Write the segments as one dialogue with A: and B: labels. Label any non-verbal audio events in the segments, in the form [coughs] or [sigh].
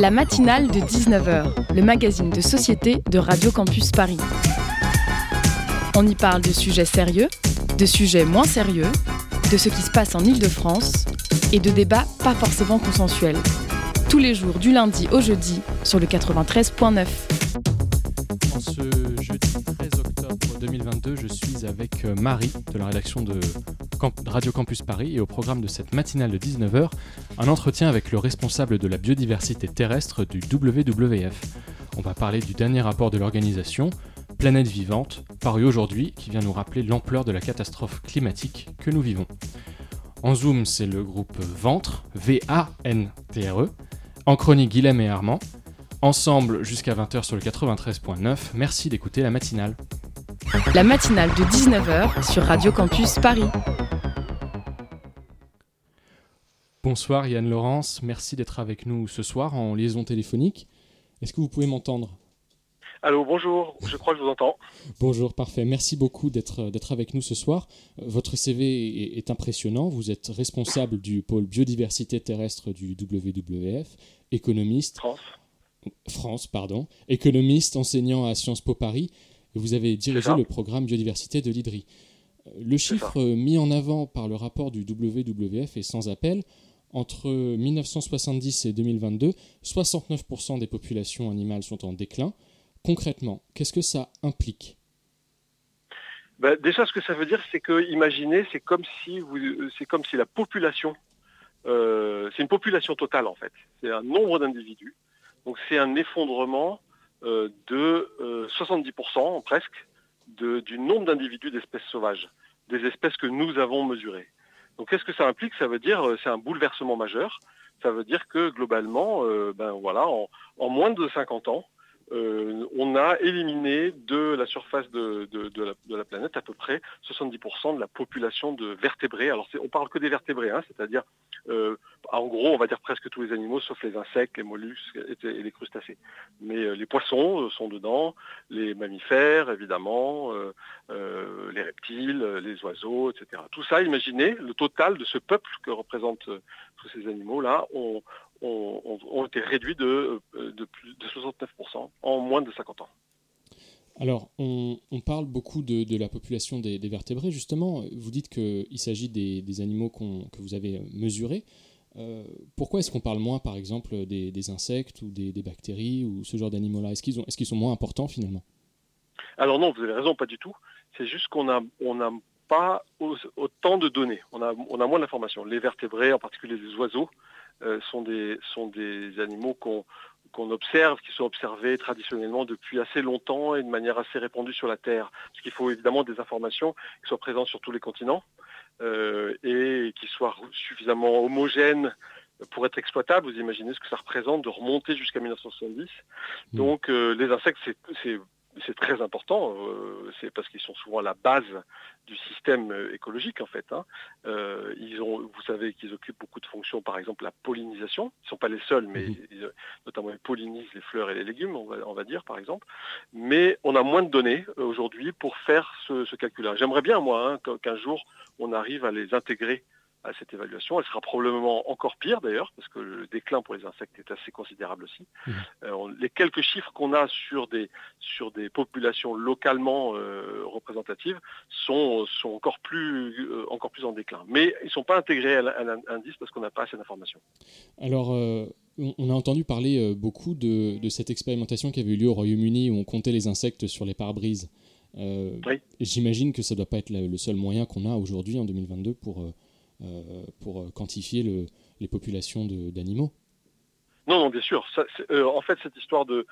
A: La matinale de 19h, le magazine de société de Radio Campus Paris. On y parle de sujets sérieux, de sujets moins sérieux, de ce qui se passe en Ile-de-France et de débats pas forcément consensuels. Tous les jours du lundi au jeudi sur le 93.9.
B: En ce jeudi 13 octobre 2022, je suis avec euh, Marie de la rédaction de Radio Campus Paris et au programme de cette matinale de 19h, un entretien avec le responsable de la biodiversité terrestre du WWF. On va parler du dernier rapport de l'organisation, Planète Vivante, paru aujourd'hui, qui vient nous rappeler l'ampleur de la catastrophe climatique que nous vivons. En Zoom, c'est le groupe Ventre, V-A-N-T-R-E. En chronique, Guilhem et Armand. Ensemble jusqu'à 20h sur le 93.9. Merci d'écouter la matinale.
A: La matinale de 19h sur Radio Campus Paris.
B: Bonsoir Yann Laurence, merci d'être avec nous ce soir en liaison téléphonique. Est-ce que vous pouvez m'entendre?
C: Allô, bonjour, je crois que je vous entends.
B: Bonjour, parfait. Merci beaucoup d'être avec nous ce soir. Votre CV est, impressionnant. Vous êtes responsable du pôle biodiversité terrestre du WWF, économiste.
C: France.
B: France, pardon. Économiste, enseignant à Sciences Po Paris. vous avez dirigé le programme biodiversité de l'IDRI. Le chiffre mis en avant par le rapport du WWF est sans appel. Entre 1970 et 2022, 69% des populations animales sont en déclin. Concrètement, qu'est-ce que ça implique?
C: Ben, Déjà, ce que ça veut dire, c'est que, imaginez, c'est comme si la population, euh, c'est une population totale en fait. C'est un nombre d'individus. Donc c'est un effondrement euh, de 70% euh, presque du nombre d'individus d'espèces sauvages, des espèces que nous avons mesurées. Donc qu'est-ce que ça implique? Ça veut dire c'est un bouleversement majeur. Ça veut dire que globalement, ben voilà, en, moins de 50 ans, euh, on a éliminé de la surface de, la, planète à peu près 70% de la population de vertébrés. Alors on parle que des vertébrés, hein, c'est-à-dire euh, en gros on va dire presque tous les animaux sauf les insectes, les mollusques et, les crustacés. Mais euh, les poissons sont dedans, les mammifères évidemment, les reptiles, les oiseaux, etc. Tout ça, imaginez le total de ce peuple que représentent tous ces animaux-là, ont, été réduits de, euh, de, plus de 69% en moins de 50 ans.
B: Alors, on, parle beaucoup de, la population des, vertébrés, justement. Vous dites qu'il s'agit des, animaux que vous avez mesurés. Euh, pourquoi est-ce qu'on parle moins, par exemple, des, insectes ou des, bactéries ou ce genre d'animaux-là? Est-ce qu'ils, est sont moins importants finalement?
C: Alors non, vous avez raison, pas du tout. C'est juste qu'on n'a on pas autant de données, on a, on a moins d'informations. Les vertébrés, en particulier les oiseaux, sont, des, sont des animaux qu'on qu'on observe, qui sont observés traditionnellement depuis assez longtemps et de manière assez répandue sur la Terre. Parce qu'il faut évidemment des informations qui soient présentes sur tous les continents euh, et qui soient suffisamment homogènes pour être exploitables. Vous imaginez ce que ça représente de remonter jusqu'à 1970. Mmh. Donc euh, les insectes, c'est c'est très important, euh, c'est parce qu'ils sont souvent à la base du système euh, écologique en fait. Hein. Euh, ils ont, vous savez qu'ils occupent beaucoup de fonctions, par exemple la pollinisation. Ils ne sont pas les seuls, mais mhm. notamment ils pollinisent les fleurs et les légumes, on va, dire par exemple. Mais on a moins de données aujourd'hui pour faire ce, calcul-là. J'aimerais bien moi hein, qu'un jour on arrive à les intégrer à cette évaluation. Elle sera probablement encore pire d'ailleurs, parce que le déclin pour les insectes est assez considérable aussi. Mmh. Euh, les quelques chiffres qu'on a sur des, sur des populations localement euh, représentatives sont, sont encore, plus, euh, encore plus en déclin. Mais ils ne sont pas intégrés à l'indice parce qu'on n'a pas assez d'informations.
B: Alors, on a entendu parler beaucoup de, de, cette expérimentation qui avait eu lieu au Royaume-Uni où on comptait les insectes sur les pare-brises. J'imagine que ça ne doit pas être le seul moyen qu'on a aujourd'hui en 2022 pour pour euh, quantifier les populations d'animaux.
C: Non, non, bien sûr. Euh, en fait, cette histoire de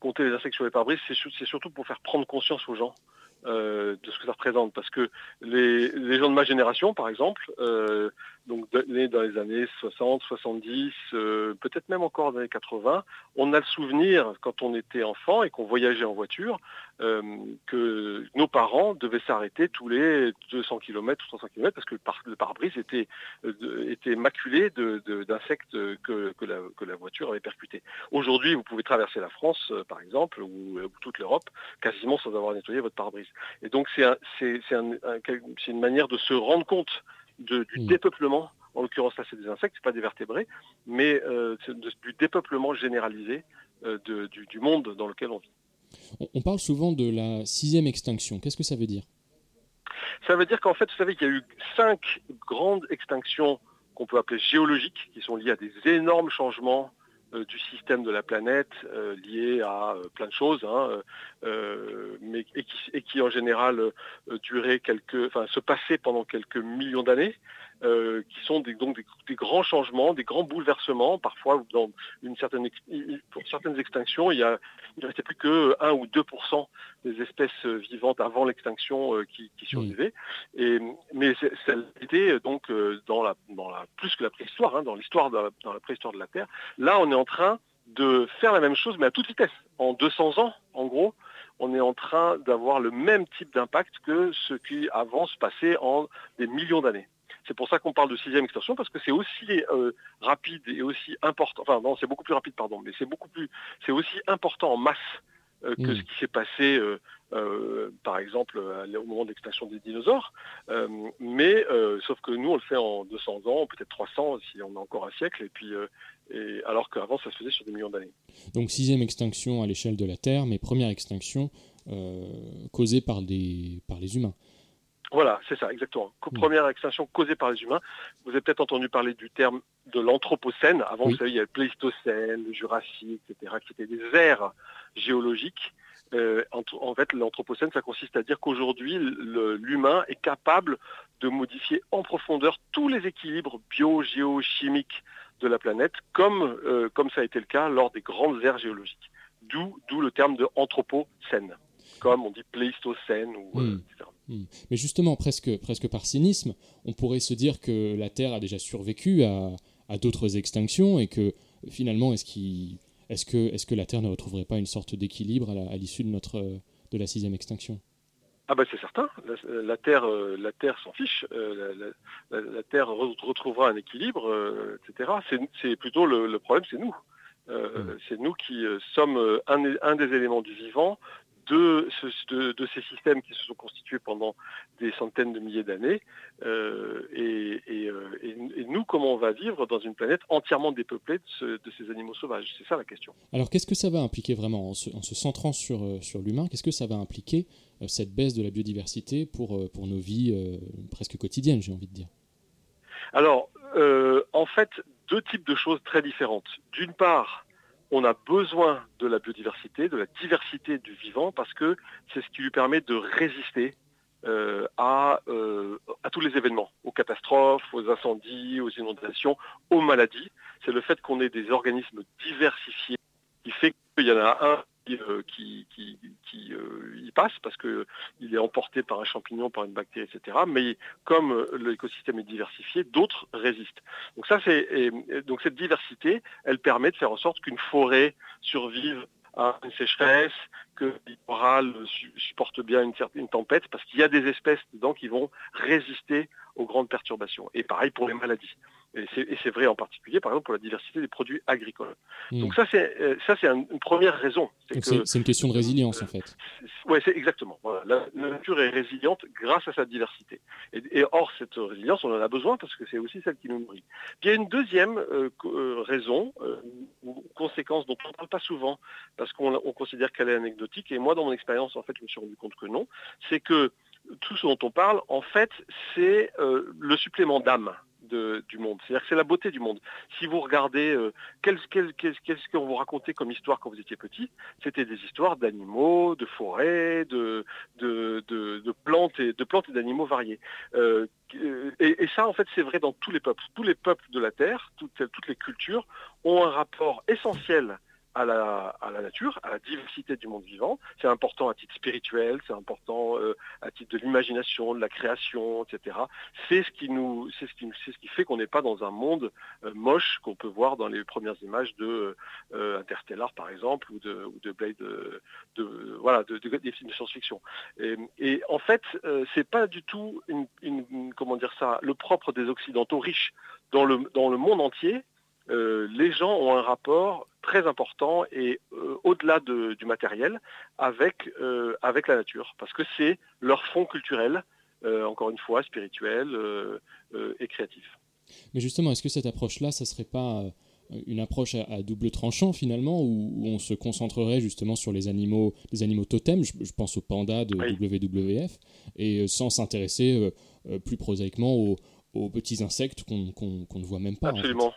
C: compter les insectes sur les pare-brises, c'est surtout pour faire prendre conscience aux gens de ce que ça représente. Parce que les, gens de ma génération, par exemple, donc dans les années 60, 70, peut-être même encore dans les années 80, on a le souvenir, quand on était enfant et qu'on voyageait en voiture, euh, que nos parents devaient s'arrêter tous les 200 km ou 300 km parce que le pare-brise était, euh, était maculé d'insectes que, que, la, voiture avait percuté. Aujourd'hui, vous pouvez traverser la France, euh, par exemple, ou, toute l'Europe, quasiment sans avoir nettoyé votre pare-brise. Et donc, c'est une manière de se rendre compte du mmh. dépeuplement en l'occurrence là c'est des insectes, c'est pas des vertébrés, mais du dépeuplement généralisé du, monde dans lequel on vit.
B: On parle souvent de la sixième extinction. Qu'est-ce que ça veut dire?
C: Ça veut dire qu'en fait, vous savez qu'il y a eu cinq grandes extinctions qu'on peut appeler géologiques, qui sont liées à des énormes changements euh, du système de la planète euh, liés à euh, plein de choses, hein, et qui, en général duraient quelques, enfin, se passaient pendant quelques millions d'années. Euh, qui sont des, donc des, grands changements, des grands bouleversements. Parfois, dans une certaine, pour certaines extinctions, il, ne restait plus que 1 ou 2% des espèces vivantes avant l'extinction euh, qui, survivaient. Et, mais ça a été donc euh, dans la, dans la, plus que la préhistoire, hein, dans l'histoire dans la préhistoire de la Terre. Là, on est en train de faire la même chose, mais à toute vitesse. En 200 ans, en gros, on est en train d'avoir le même type d'impact que ce qui avant se passait en des millions d'années. C'est pour ça qu'on parle de sixième extension, parce que c'est aussi euh, rapide et aussi important, enfin non, c'est beaucoup plus rapide, pardon, mais c'est beaucoup plus, c'est aussi important en masse euh, que mm. ce qui s'est passé, euh, par exemple, au moment de l'extinction des dinosaures. mais sauf que nous, on le fait en 200 ans, peut-être 300 si on a encore un siècle, et puis et, alors qu'avant, ça se faisait sur des millions d'années.
B: Donc sixième extinction à l'échelle de la Terre, mais première extinction causée par, des, par les humains.
C: Voilà, c'est ça, exactement. Hmm. Première extinction causée par les humains. Vous avez peut-être entendu parler du terme de l'anthropocène. Avant, vous savez, il y avait le Pléistocène, le Jurassique, etc., qui étaient des ères géologiques. Euh, en, fait, l'anthropocène, ça consiste à dire qu'aujourd'hui, l'humain est capable de modifier en profondeur tous les équilibres bio, géo, chimiques de la planète, comme, euh, comme ça a été le cas lors des grandes ères géologiques. D'où le terme de anthropocène, comme on dit Pléistocène, ou, euh, hmm. etc.
B: Hmm. Mais justement, presque, presque par cynisme, on pourrait se dire que la Terre a déjà survécu à, d'autres extinctions et que finalement, est-ce est que, est que la Terre ne retrouverait pas une sorte d'équilibre à l'issue de, notre, de la sixième extinction?
C: Ah bah c'est certain, la, Terre, euh, la Terre s'en fiche, euh, la, Terre retrouvera un équilibre, euh, etc. C'est plutôt le, problème, c'est nous. Hmm. C'est nous qui sommes un, un, des éléments du vivant de, ces systèmes qui se sont constitués pendant des centaines de milliers d'années. Euh, euh, et, nous, comment on va vivre dans une planète entièrement dépeuplée de, ces animaux sauvages? C'est ça la question.
B: Alors qu'est-ce que ça va impliquer vraiment en se, centrant sur, euh, sur l'humain? Qu'est-ce que ça va impliquer cette baisse de la biodiversité pour, pour nos vies presque quotidiennes, j'ai envie de dire?
C: Alors, en fait, deux types de choses très différentes. D'une part, on a besoin de la biodiversité, de la diversité du vivant, parce que c'est ce qui lui permet de résister euh, euh, à, tous les événements, aux catastrophes, aux incendies, aux inondations, aux maladies. C'est le fait qu'on ait des organismes diversifiés qui fait qu'il y en a un euh, qui, qui, euh, y passe parce qu'il est emporté par un champignon, par une bactérie, etc. Mais comme euh, l'écosystème est diversifié, d'autres résistent. Donc ça, donc cette diversité, elle permet de faire en sorte qu'une forêt survive à une sécheresse, que le littoral supporte bien une, tempête, parce qu'il y a des espèces dedans qui vont résister aux grandes perturbations. Et pareil pour les maladies. Et c'est vrai en particulier, par exemple, pour la diversité des produits agricoles. Hmm. Donc ça, c'est euh, ça, c'est une première raison.
B: C'est une question de résilience, en fait.
C: Oui, c'est exactement. La, nature est résiliente grâce à sa diversité. Et, or, cette résilience, on en a besoin parce que c'est aussi celle qui nous nourrit. Puis il y a une deuxième euh, euh, raison, ou conséquence dont on ne parle pas souvent, parce qu'on considère qu'elle est anecdotique. Et moi, dans mon expérience, en fait, je me suis rendu compte que non. C'est que tout ce dont on parle, en fait, c'est le supplément d'âme du monde. C'est-à-dire que c'est la beauté du monde. Si vous regardez, euh, qu'est-ce qu'on vous racontait comme histoire quand vous étiez petit? C'était des histoires d'animaux, de forêts, de, plantes et d'animaux variés. Euh, et, ça, en fait, c'est vrai dans tous les peuples. Tous les peuples de la Terre, toutes les cultures ont un rapport essentiel à la, nature, à la diversité du monde vivant. C'est important à titre spirituel, c'est important euh, à titre de l'imagination, de la création, etc. C'est ce qui nous, c'est ce qui, c'est ce qui fait qu'on n'est pas dans un monde euh, moche qu'on peut voir dans les premières images de euh, Interstellar, par exemple, ou de, Blade, de, voilà, de, des films de science-fiction. Et, et, en fait, c'est pas du tout une, une, comment dire ça, le propre des occidentaux riches. Dans le, dans le monde entier, les gens ont un rapport très important et euh, au-delà du matériel avec, euh, avec la nature, parce que c'est leur fond culturel, euh, encore une fois, spirituel et créatif.
B: Mais justement, est-ce que cette approche-là, ça ne serait pas une approche à, double tranchant finalement, où, on se concentrerait justement sur les animaux, les animaux totems, je, pense aux pandas de WWF, et sans s'intéresser plus prosaïquement aux, petits insectes qu'on ne voit même pas.
C: Absolument.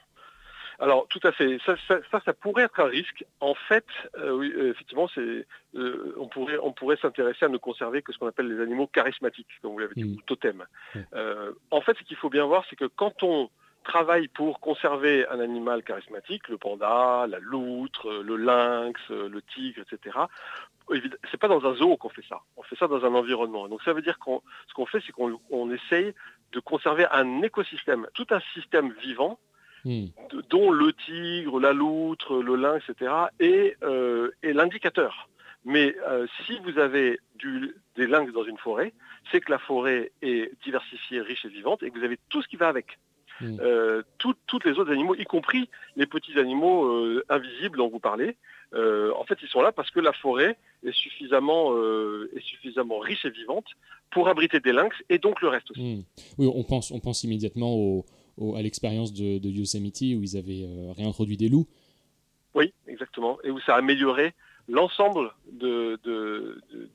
C: Alors tout à fait. Ça, ça, pourrait être un risque. En fait, euh, oui, effectivement, c'est, euh, on pourrait, on pourrait s'intéresser à ne conserver que ce qu'on appelle les animaux charismatiques, comme vous l'avez dit, mm. ou totems. Euh, en fait, ce qu'il faut bien voir, c'est que quand on travaille pour conserver un animal charismatique, le panda, la loutre, le lynx, le tigre, etc. C'est pas dans un zoo qu'on fait ça. On fait ça dans un environnement. Donc ça veut dire qu'on, ce qu'on fait, c'est qu'on essaye de conserver un écosystème, tout un système vivant Hmm. dont le tigre, la loutre, le lynx, etc., euh, est, l'indicateur. Mais euh, si vous avez des lynx dans une forêt, c'est que la forêt est diversifiée, riche et vivante, et que vous avez tout ce qui va avec. Euh, toutes les autres animaux, y compris les petits animaux invisibles dont vous parlez, en fait, ils sont là parce que la forêt est suffisamment, est suffisamment riche et vivante pour abriter des lynx et donc le reste aussi.
B: Hmm. Oui, on pense, on pense immédiatement aux, à l'expérience de, Yosemite où ils avaient euh, réintroduit des loups.
C: Oui, exactement, et où ça a amélioré l'ensemble de,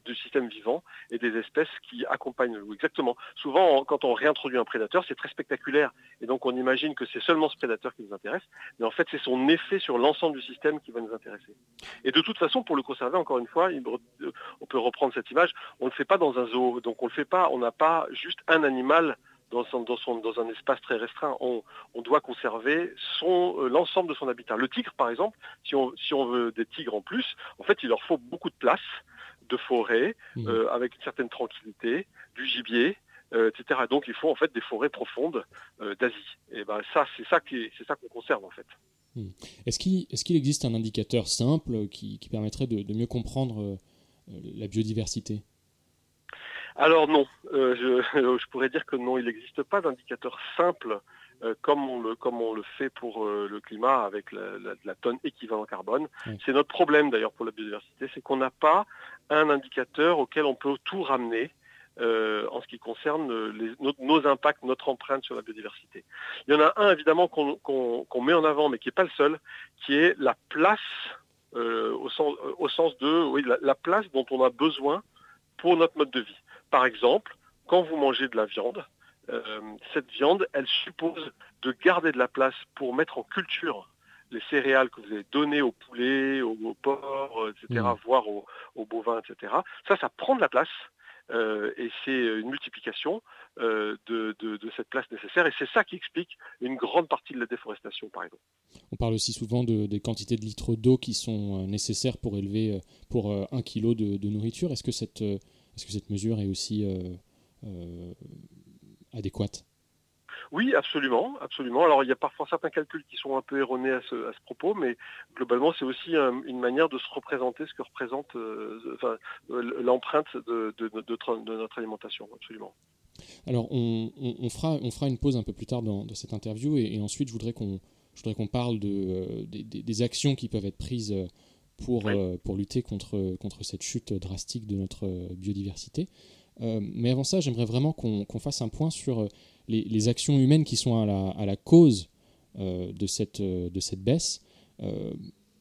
C: du système vivant et des espèces qui accompagnent le loup. Exactement. Souvent, quand on réintroduit un prédateur, c'est très spectaculaire. Et donc, on imagine que c'est seulement ce prédateur qui nous intéresse. Mais en fait, c'est son effet sur l'ensemble du système qui va nous intéresser. Et de toute façon, pour le conserver, encore une fois, on peut reprendre cette image, on ne le fait pas dans un zoo. Donc, on ne le fait pas, on n'a pas juste un animal dans, un espace très restreint. On, doit conserver euh, l'ensemble de son habitat. Le tigre, par exemple, si on, veut des tigres en plus, en fait, il leur faut beaucoup de place, de forêt, mmh. euh, avec une certaine tranquillité, du gibier, euh, etc. Donc, il faut en fait des forêts profondes d'Asie. Et ben ça, c'est ça c'est ça qu'on conserve en fait.
B: Mmh. Est-ce qu'il existe un indicateur simple qui, permettrait de mieux comprendre la biodiversité?
C: Alors non, euh, [laughs] je, pourrais dire que non, il n'existe pas d'indicateur simple euh, comme, on le, comme on le fait pour euh, le climat avec la, tonne équivalent carbone. C'est notre problème d'ailleurs pour la biodiversité, c'est qu'on n'a pas un indicateur auquel on peut tout ramener. en ce qui concerne nos, impacts, notre empreinte sur la biodiversité. Il y en a un évidemment qu'on met en avant, mais qui n'est pas le seul, qui est la place, au, sens, de la, place dont on a besoin pour notre mode de vie. Par exemple, quand vous mangez de la viande, euh, cette viande, elle suppose de garder de la place pour mettre en culture les céréales que vous avez données au poulet, au, porc, etc., mmh. voire aux, bovins, etc. Ça, ça prend de la place. Euh, et c'est une multiplication euh, de, cette place nécessaire. Et c'est ça qui explique une grande partie de la déforestation, par exemple.
B: On parle aussi souvent de, des quantités de litres d'eau qui sont nécessaires pour élever pour un kilo de, de nourriture. Est-ce que cette est-ce que cette mesure est aussi euh, euh, adéquate?
C: Oui, absolument, absolument. Alors il y a parfois certains calculs qui sont un peu erronés à ce, propos, mais globalement c'est aussi une manière de se représenter ce que représente euh, l'empreinte de, notre, alimentation, absolument.
B: Alors on, fera, on fera une pause un peu plus tard dans, cette interview et, ensuite je voudrais qu'on parle de, des, actions qui peuvent être prises pour, euh, pour lutter contre, contre cette chute drastique de notre biodiversité. Euh, mais avant ça, j'aimerais vraiment qu'on fasse un point sur euh, les, actions humaines qui sont à la, à la cause de, cette, de cette baisse.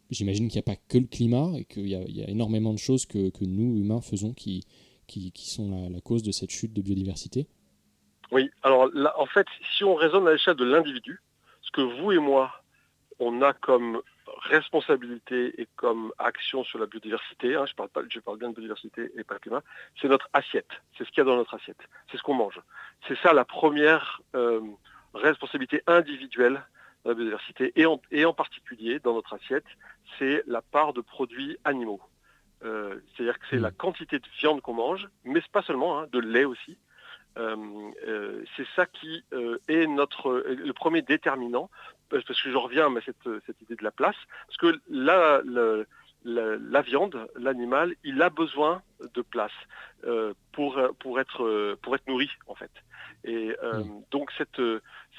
B: J'imagine qu'il n'y a pas que le climat et qu'il y, y, a énormément de choses que, que nous, humains, faisons qui, qui, qui sont la, la, cause de cette chute de biodiversité.
C: Oui, alors là, en fait, si on raisonne à l'échelle de l'individu, ce que vous et moi, on a comme responsabilité et comme action sur la biodiversité, hein, je, parle pas, je parle bien de biodiversité et pas de climat, c'est notre assiette. C'est ce qu'il y a dans notre assiette. C'est ce qu'on mange. C'est ça la première euh, responsabilité individuelle de la biodiversité et en, et en particulier dans notre assiette, c'est la part de produits animaux. Euh, c'est-à-dire que c'est mmh. la quantité de viande qu'on mange, mais pas seulement, hein, de lait aussi. Euh, c'est ça qui est notre le premier déterminant parce que je reviens à cette, cette idée de la place, parce que la, la, viande, l'animal, il a besoin de place euh, pour, pour, être, pour être nourri, en fait. Et euh, mm. donc cette,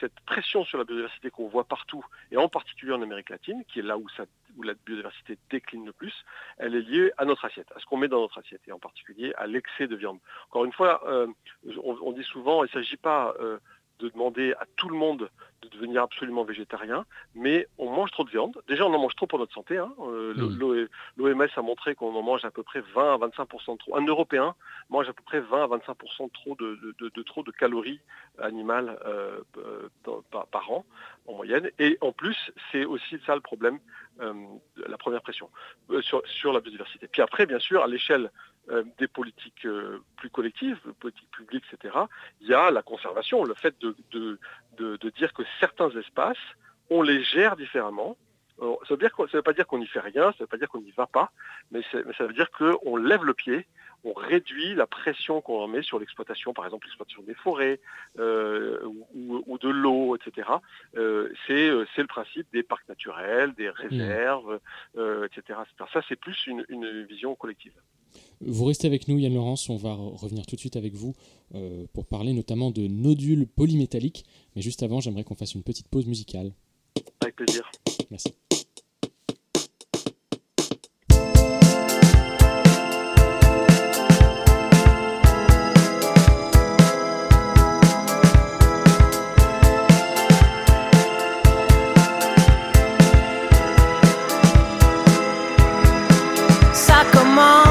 C: cette pression sur la biodiversité qu'on voit partout, et en particulier en Amérique latine, qui est là où, ça, où la biodiversité décline le plus, elle est liée à notre assiette, à ce qu'on met dans notre assiette, et en particulier à l'excès de viande. Encore une fois, euh, on, dit souvent, il ne s'agit pas de demander à tout le monde de devenir absolument végétarien, mais on mange trop de viande. Déjà, on en mange trop pour notre santé. Hein. Euh, mm. L'OMS a montré qu'on en mange à peu près 20 à 25% trop. Un Européen mange à peu près 20 à 25% trop de, trop de calories animales euh, par, an en moyenne. Et en plus, c'est aussi ça le problème, la première pression sur, sur la biodiversité. Puis après, bien sûr, à l'échelle euh, des politiques euh, plus collectives, politiques publiques, etc., il y a la conservation, le fait de, de, dire que certains espaces, on les gère différemment. ça ne veut, pas dire qu'on n'y fait rien, ça ne veut pas dire qu'on n'y va pas, mais, ça veut dire qu'on lève le pied, on réduit la pression qu'on en met sur l'exploitation, par exemple l'exploitation des forêts euh, ou, de l'eau, etc. c'est le principe des parcs naturels, des réserves, etc., Ça, c'est plus une vision collective.
D: Vous restez avec nous, Yann Laurence, on va revenir tout de suite avec vous euh, pour parler notamment de nodules polymétalliques. Mais juste avant, j'aimerais qu'on fasse une petite pause musicale.
C: Avec plaisir.
D: Merci. Il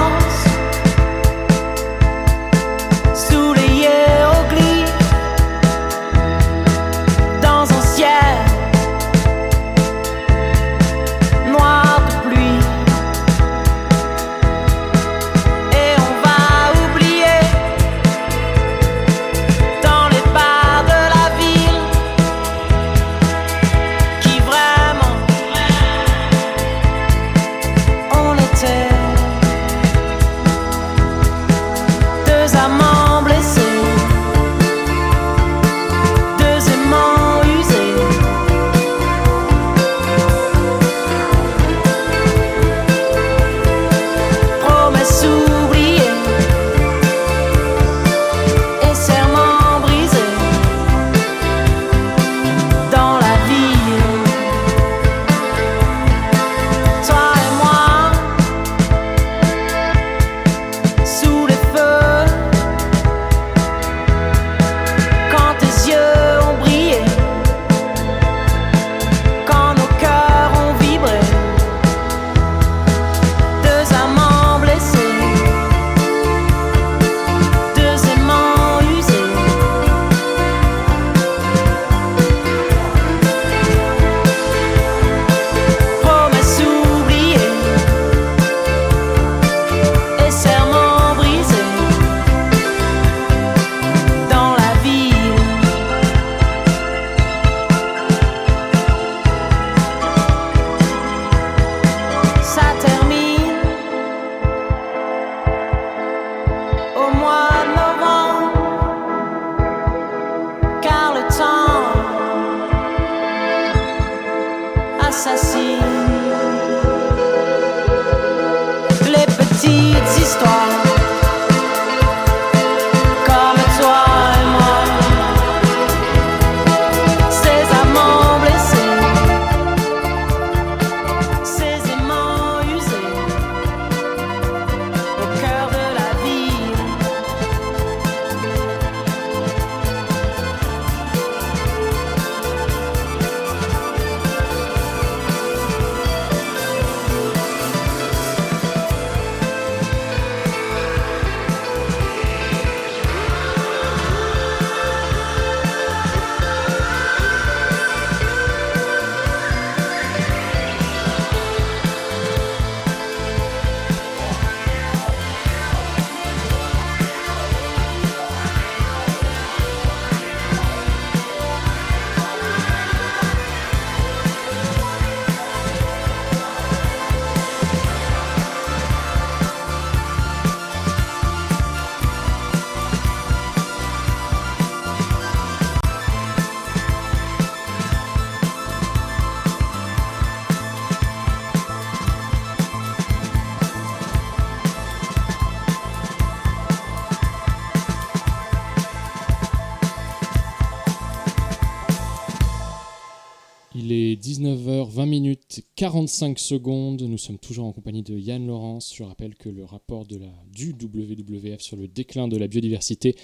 D: 45 secondes. Nous sommes toujours en compagnie de Yann Laurence. Je rappelle que le rapport de la, du WWF sur le déclin de la biodiversité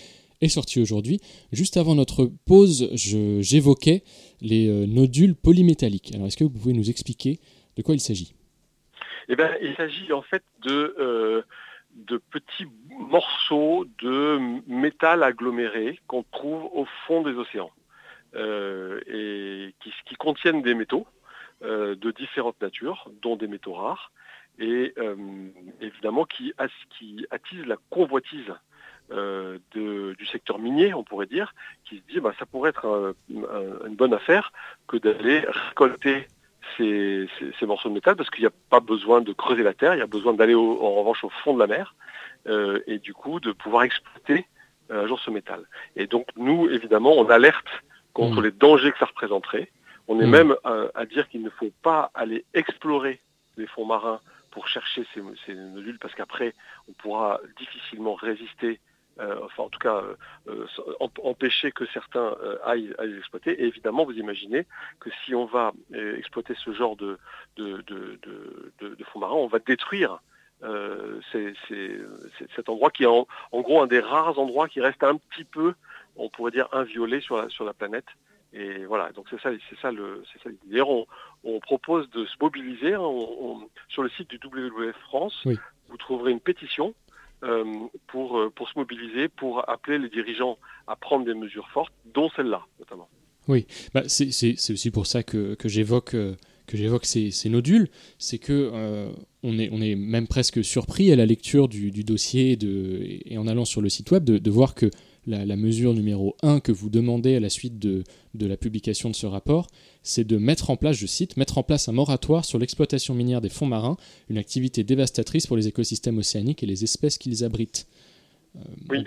B: est sorti aujourd'hui. Juste avant notre pause, j'évoquais les nodules polymétalliques. Alors, est-ce que vous pouvez nous expliquer de quoi il s'agit?
C: Eh bien, il s'agit en fait de, de petits morceaux de métal aggloméré qu'on trouve au fond des océans et qui, contiennent des métaux. Euh, de différentes natures, dont des métaux rares, et euh, évidemment qui, qui attise la convoitise euh, du secteur minier, on pourrait dire, qui se dit bah, ça pourrait être une bonne affaire que d'aller récolter ces, morceaux de métal parce qu'il n'y a pas besoin de creuser la terre, il y a besoin d'aller en revanche au fond de la mer et du coup de pouvoir exploiter un jour ce métal. Et donc nous, évidemment, on alerte contre mmh. les dangers que ça représenterait. On est hmm. même à, dire qu'il ne faut pas aller explorer les fonds marins pour chercher ces, nodules parce qu'après on pourra difficilement résister, euh, enfin en tout cas euh, euh, empêcher que certains aillent, les exploiter. Et évidemment, vous imaginez que si on va exploiter ce genre de, fonds marins, on va détruire cet endroit qui est en, gros un des rares endroits qui reste un petit peu, on pourrait dire, inviolé sur la planète. Et voilà, donc c'est ça, c'est ça le, c'est ça D'ailleurs, on, propose de se mobiliser hein, sur le site du WWF France. Vous trouverez une pétition euh, pour, euh, pour se mobiliser, pour appeler les dirigeants à prendre des mesures fortes, dont celle-là notamment.
B: Oui, bah, c'est, aussi pour ça que, que j'évoque euh, que j'évoque ces, ces, nodules, c'est que on, est, on est même presque surpris à la lecture du, du dossier de, et en allant sur le site web de, de voir que la, mesure numéro 1 que vous demandez à la suite de, la publication de ce rapport, c'est de mettre en place, je cite, mettre en place un moratoire sur l'exploitation minière des fonds marins, une activité dévastatrice pour les écosystèmes océaniques et les espèces qu'ils abritent.
C: Euh, oui.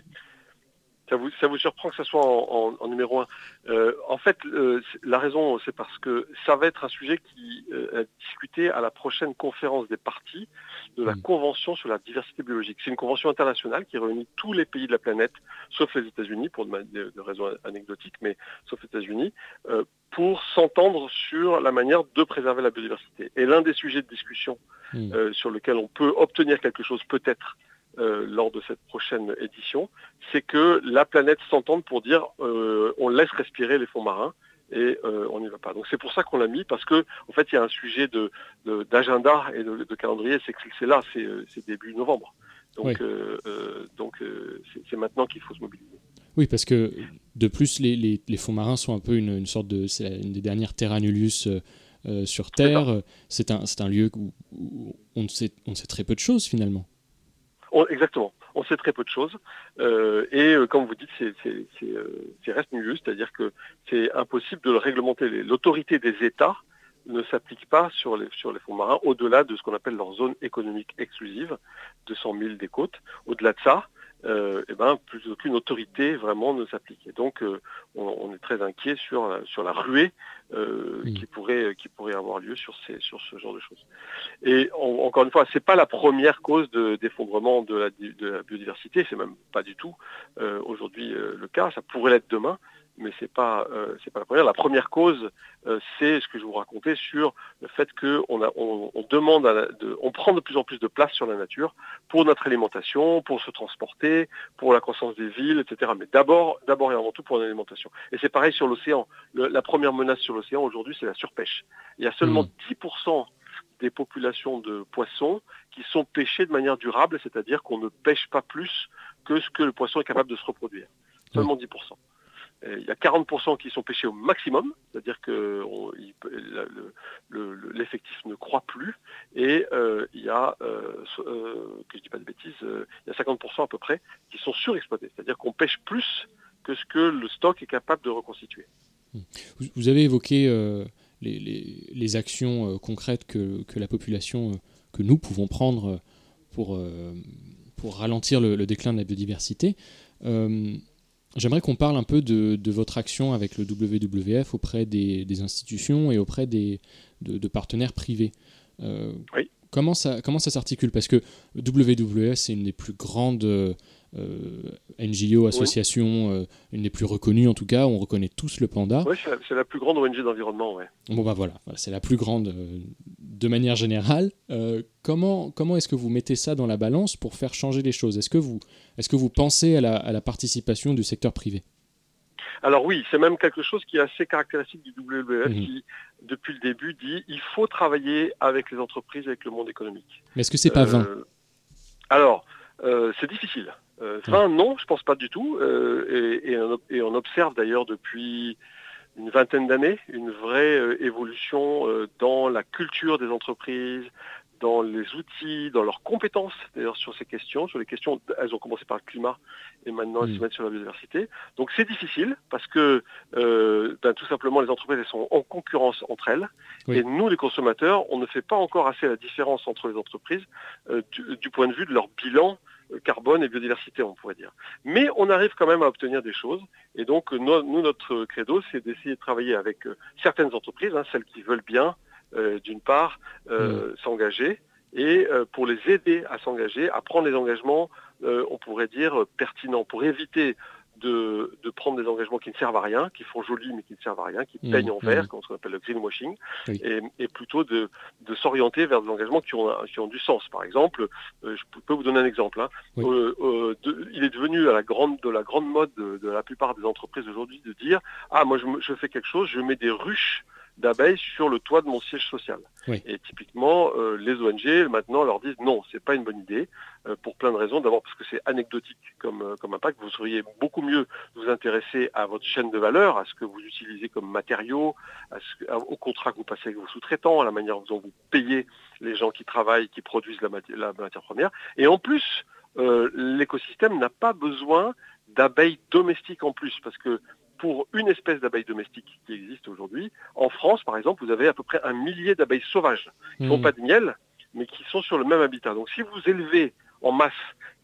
C: Ça vous, ça vous, surprend que ce soit en, numéro un. Euh, en fait, euh, la raison, c'est parce que ça va être un sujet qui est discuté à la prochaine conférence des parties de la mm. Convention sur la diversité biologique. C'est une convention internationale qui réunit tous les pays de la planète, sauf les États-Unis, pour de, raisons anecdotiques, mais sauf les États-Unis, euh, pour s'entendre sur la manière de préserver la biodiversité. Et l'un des sujets de discussion mm. euh, sur lequel on peut obtenir quelque chose peut-être euh, lors de cette prochaine édition, c'est que la planète s'entende pour dire on laisse respirer les fonds marins et euh, on n'y va pas. Donc c'est pour ça qu'on l'a mis, parce que en fait il y a un sujet de, d'agenda et de, calendrier, c'est que c'est là, c'est, euh, début novembre. Donc, euh, donc c'est, maintenant qu'il faut se mobiliser.
B: Oui, parce que de plus, les, fonds marins sont un peu une, sorte de. C'est une des dernières terra nullius sur Terre. C'est un, lieu où, on, sait, on sait très peu de choses finalement.
C: Exactement on sait très peu de choses. Euh, et euh, comme vous dites, c'est euh, reste c'est-à-dire que c'est impossible de le réglementer. L'autorité des États ne s'applique pas sur les, sur les fonds marins au-delà de ce qu'on appelle leur zone économique exclusive, 200 000 des côtes. Au-delà de ça, euh, eh ben, plus aucune autorité vraiment ne s'applique. Et donc, euh, on, est très inquiet sur, la, sur la ruée euh, qui, pourrait, qui pourrait avoir lieu sur, ces, sur ce genre de choses. Et encore une fois, c'est pas la première cause d'effondrement de, la, de la biodiversité, c'est même pas du tout aujourd'hui le cas, ça pourrait l'être demain, mais c'est pas euh, pas la première. La première cause, euh, c'est ce que je vous racontais sur le fait qu'on on, on, demande, de, on prend de plus en plus de place sur la nature pour notre alimentation, pour se transporter, pour la croissance des villes, etc. Mais d'abord, d'abord et avant tout pour l'alimentation. Et c'est pareil sur l'océan. La première menace sur l'océan aujourd'hui, c'est la surpêche. Il y a seulement 10% mmh. des populations de poissons qui sont pêchées de manière durable, c'est-à-dire qu'on ne pêche pas plus que ce que le poisson est capable de se reproduire. Seulement 10%. Euh, il y a 40% qui sont pêchés au maximum, c'est-à-dire que l'effectif ne croît plus, et euh, il y a, euh, que je dis pas de bêtises, il y a 50% à peu près qui sont surexploités, c'est-à-dire qu'on pêche plus que ce que le stock est capable de reconstituer.
B: Vous avez évoqué les, actions concrètes que, la population, que nous pouvons prendre pour ralentir le, déclin de la biodiversité. J'aimerais qu'on parle un peu de, votre action avec le WWF auprès des, institutions et auprès des, de, partenaires privés. Euh, comment ça, comment ça s'articule? Parce que WWF, c'est une des plus grandes euh, NGO, associations, une des plus reconnues en tout cas. On reconnaît tous le panda.
C: Oui, c'est la plus grande ONG d'environnement. Ouais.
B: Bon, bah voilà, c'est la plus grande de manière générale. comment comment est-ce que vous mettez ça dans la balance pour faire changer les choses? Est-ce que, vous, est que vous pensez à la, à la participation du secteur privé?
C: Alors oui, c'est même quelque chose qui est assez caractéristique du WWF mhm. qui, depuis le début, dit il faut travailler avec les entreprises, avec le monde économique.
B: Mais est-ce que c'est pas vain?
C: euh, Alors, euh, c'est difficile. Euh, vain, non, je pense pas du tout. Et, et, on, observe d'ailleurs depuis une vingtaine d'années une vraie évolution dans la culture des entreprises, dans les outils, dans leurs compétences d'ailleurs sur ces questions, sur les questions, elles ont commencé par le climat et maintenant elles se mettent sur la biodiversité. Donc c'est difficile parce que euh, ben, tout simplement les entreprises elles sont en concurrence entre elles et nous les consommateurs on ne fait pas encore assez la différence entre les entreprises euh, du, point de vue de leur bilan euh, carbone et biodiversité, on pourrait dire. Mais on arrive quand même à obtenir des choses. Et donc, nous, notre credo, c'est d'essayer de travailler avec certaines entreprises, hein, celles qui veulent bien, euh, d'une part, euh, mm. s'engager et euh, pour les aider à s'engager, à prendre les engagements, on pourrait dire, pertinents, pour éviter de, prendre des engagements qui ne servent à rien, qui font joli mais qui ne servent à rien, qui mm. peignent en vert, comme ce qu'on appelle le greenwashing, et, plutôt de, s'orienter vers des engagements qui ont, qui ont du sens. Par exemple, je peux vous donner un exemple. Hein. il est devenu à la grande, de la grande mode de, la plupart des entreprises aujourd'hui de dire ah moi je, je, fais quelque chose, je mets des ruches d'abeilles sur le toit de mon siège social. Et typiquement, euh, les ONG maintenant leur disent non, c'est pas une bonne idée euh, pour plein de raisons. D'abord parce que c'est anecdotique comme, euh, comme impact. Vous seriez beaucoup mieux vous intéresser à votre chaîne de valeur, à ce que vous utilisez comme matériaux, au contrat que vous passez avec vos sous-traitants, à la manière dont vous payez les gens qui travaillent, qui produisent la, la matière première. Et en plus, l'écosystème n'a pas besoin d'abeilles domestiques en plus, parce que pour une espèce d'abeille domestique qui existe aujourd'hui, en France, par exemple, vous avez à peu près un millier d'abeilles sauvages qui n'ont hmm. pas de miel, mais qui sont sur le même habitat. Donc si vous élevez en masse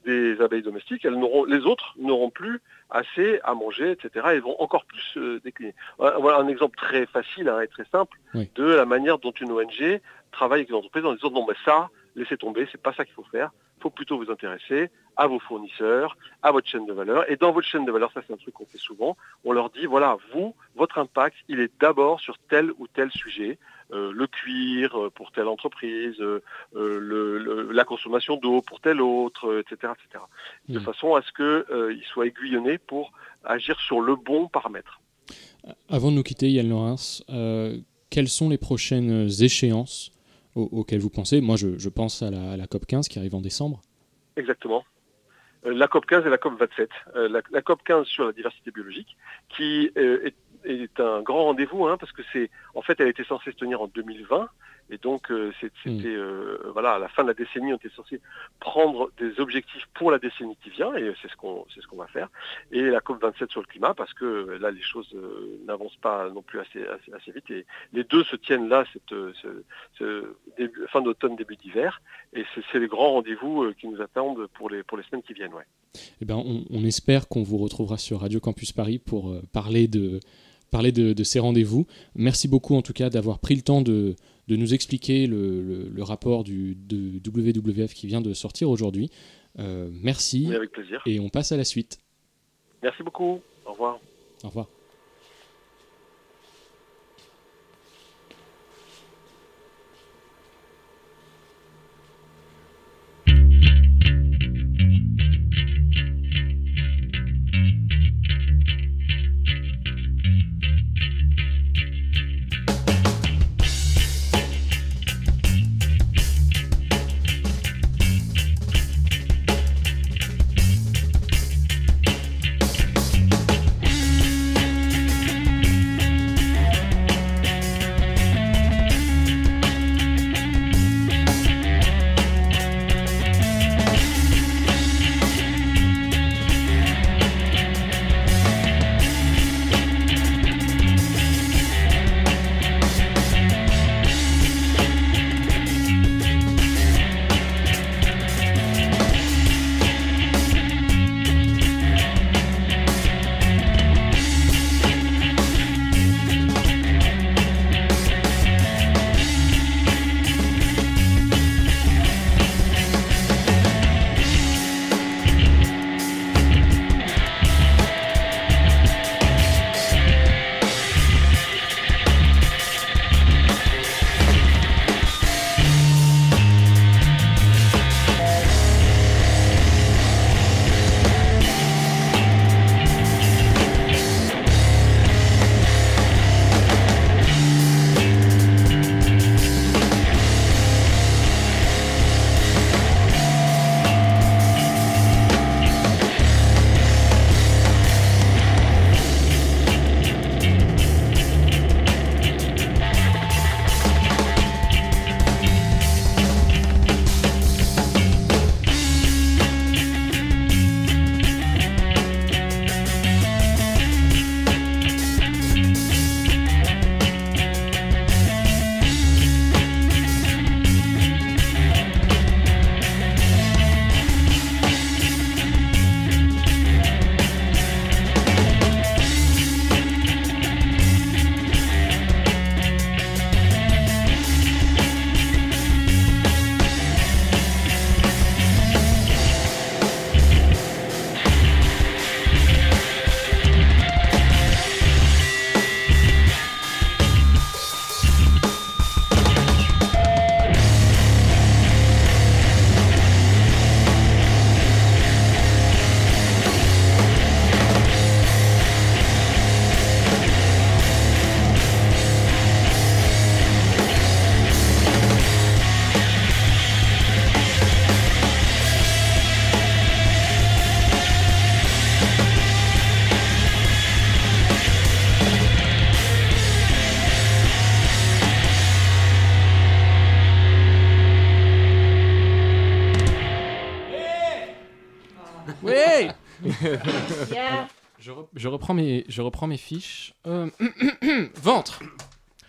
C: des abeilles domestiques, elles les autres n'auront plus assez à manger, etc. Elles vont encore plus euh, décliner. Voilà un exemple très facile hein, et très simple de la manière dont une ONG travaille avec les entreprises en disant non mais ça, laissez tomber, c'est pas ça qu'il faut faire. Il faut plutôt vous intéresser à vos fournisseurs, à votre chaîne de valeur. Et dans votre chaîne de valeur, ça c'est un truc qu'on fait souvent, on leur dit, voilà, vous, votre impact, il est d'abord sur tel ou tel sujet. Euh, le cuir euh, pour telle entreprise, euh, la consommation d'eau pour telle autre, etc. etc. De hmm. façon à ce qu'il soit aiguillonné pour agir sur le bon paramètre.
B: Avant de nous quitter, Yann Laurens, quelles sont les prochaines échéances auxquelles vous pensez Moi, je, pense à la, à la COP 15 qui arrive en décembre.
C: Exactement. Euh, la COP 15 et la COP 27. Euh, la, COP 15 sur la diversité biologique, qui euh, est, un grand rendez-vous, hein, parce que c'est, en fait, elle était censée se tenir en 2020, et donc c'était, mm. voilà, à la fin de la décennie, on était censé prendre des objectifs pour la décennie qui vient, et c'est ce qu'on, c'est ce qu'on va faire. Et la COP 27 sur le climat, parce que là, les choses n'avancent pas non plus assez, assez, vite, et les deux se tiennent là, cette, fin d'automne, début d'hiver, et c'est, les grands rendez-vous qui nous attendent pour les, pour les semaines qui viennent. Ouais.
B: Eh ben, on, espère qu'on vous retrouvera sur Radio Campus Paris pour euh, parler de, parler de, ces rendez-vous. Merci beaucoup en tout cas d'avoir pris le temps de, nous expliquer le, rapport du, de WWF qui vient de sortir aujourd'hui. Euh, merci.
C: avec plaisir.
B: Et on passe à la suite.
C: Merci beaucoup. Au revoir.
B: Au revoir. Je, re- je reprends mes, je reprends mes fiches. Euh, [clears throat] ventre.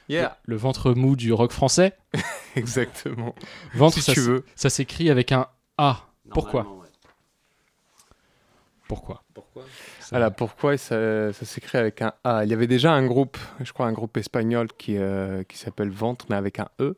E: Yeah,
B: Le ventre mou du rock français. [laughs]
E: exactement.
B: Ventre,
E: si
B: ça,
E: tu veux.
B: ça s'écrit avec un A. Pourquoi
F: Normalement, ouais.
B: Pourquoi
F: Pourquoi?
E: Voilà, pourquoi ça, ça s'écrit avec un A? Il y avait déjà un groupe, je crois un groupe espagnol qui, euh, qui s'appelle Ventre, mais avec un E.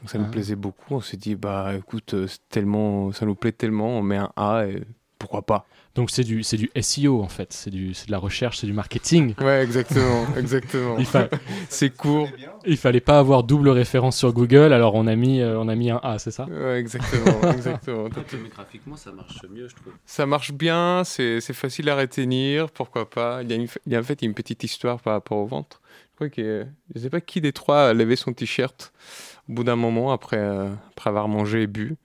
E: Donc ça
B: Ah.
E: nous plaisait beaucoup. On s'est dit, bah écoute, euh, tellement, ça nous plaît tellement, on met un A et pourquoi pas?
B: Donc c'est du, c'est du SEO en fait. C'est du, c'est de la recherche, c'est du marketing.
E: Ouais, exactement, [laughs] exactement.
B: Fa-
E: C'est court.
B: il fallait pas avoir double référence sur Google, alors on a mis, euh, on a mis un A, c'est ça?
E: Ouais, exactement, [laughs] exactement.
F: Mais graphiquement, ça marche mieux, je trouve.
E: Ça marche bien, c'est c'est facile à retenir, pourquoi pas. Il y, a une, il y a en fait une petite histoire par rapport au ventre. Je crois que je sais pas qui des trois a levé son t-shirt au bout d'un moment après, euh, après avoir mangé et bu.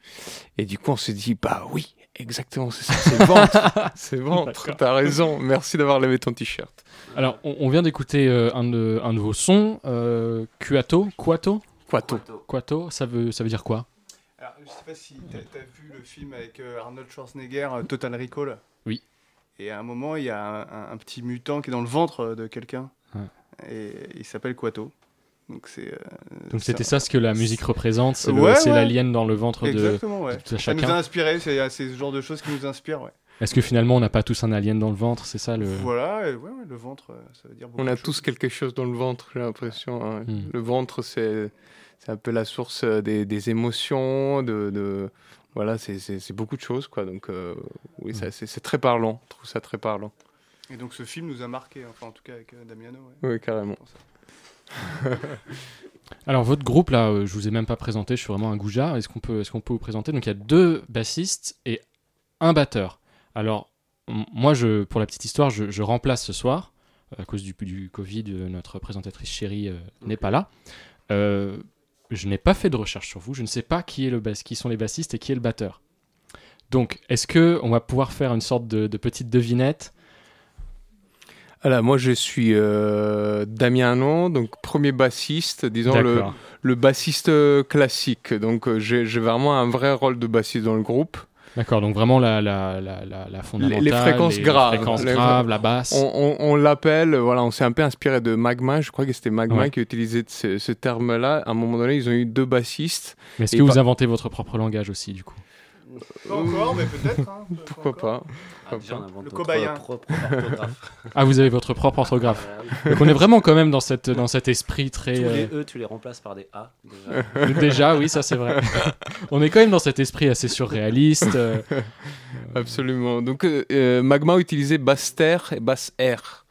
E: Et du coup, on s'est dit, bah oui, exactement, c'est ça, c'est ventre. [laughs] c'est ventre, t'as raison, merci d'avoir levé ton t-shirt.
B: Alors on, on vient d'écouter euh, un, de, un de vos sons, euh, Kuato, Kuato,
E: Quato.
B: Kuato, ça veut, ça veut dire quoi?
G: Alors, je sais pas si t'as as vu le film avec euh, Arnold Schwarzenegger, euh, Total Recall.
B: Oui.
G: Et à un moment, il y a un, un- un petit mutant qui est dans le ventre de quelqu'un.
B: Ouais.
G: Et il s'appelle Quato. Donc c'est. euh,
B: Donc c'était ça ce que la musique représente, c'est
G: Ouais,
B: l'alien dans le ventre de,
G: ouais.
B: de
G: Ça nous
B: chacun.
G: a inspiré, c'est euh, c'est ce genre de choses qui nous inspirent, ouais.
B: Est-ce que finalement on n'a pas tous un alien dans le ventre, c'est ça le...
G: Voilà, ouais, ouais, le ventre, euh, ça veut dire beaucoup
E: On a tous quelque chose dans le ventre, j'ai l'impression. hein.
B: Hmm.
E: Le ventre, c'est c'est un peu la source euh, des, des émotions, de, de- voilà, c'est- beaucoup de choses, quoi. Donc, euh, oui, ça, c'est très parlant. Je trouve ça très parlant.
G: Et donc ce film nous a marqué, enfin en tout cas avec Damiano. Ouais.
E: Oui, carrément. [laughs]
B: Alors votre groupe là, euh, je vous ai même pas présenté, je suis vraiment un goujat. Est-ce qu'on peut, est-ce qu'on peut vous présenter? Donc il y a deux bassistes et un batteur. Alors moi, je, pour la petite histoire, je, je remplace ce soir à cause du, du Covid. euh, Notre présentatrice chérie euh, n'est pas là. Euh, je n'ai pas fait de recherche sur vous. Je ne sais pas qui est le qui sont les bassistes et qui est le batteur. Donc est-ce que on va pouvoir faire une sorte de, de petite devinette
E: Alors, moi, je suis euh, Damiano, donc premier bassiste, disons le, le bassiste euh, classique. Donc, euh, j'ai vraiment un vrai rôle de bassiste dans le groupe.
B: D'accord. Donc vraiment la, la, la, la, la fondamentale,
E: les fréquences graves.
B: les fréquences
E: Les-
B: graves, la basse.
E: On, on- on l'appelle, voilà, on s'est un peu inspiré de Magma. Je crois que c'était Magma
B: Ouais.
E: qui utilisait ce, ce terme-là. À un moment donné, ils ont eu deux bassistes.
B: Mais est-ce que vous
E: pas-
B: inventez votre propre langage aussi du coup?
G: Pas encore, mais peut-être. hein, [laughs]
E: Pourquoi
G: encore.
E: pas
F: Ah, déjà, on
G: Le cobayen.
F: propre orthographe. [laughs]
B: Ah, vous avez votre propre orthographe.
F: Ah.
B: Donc on est vraiment quand même dans, cette, dans cet esprit très...
F: Tous les
B: euh,
F: E, tu les remplaces par des A. Déjà. [laughs]
B: déjà, oui, ça c'est vrai. [laughs] on est quand même dans cet esprit assez surréaliste. euh,
E: Absolument. Donc, euh, euh, Magma utilisait basse terre et basse air.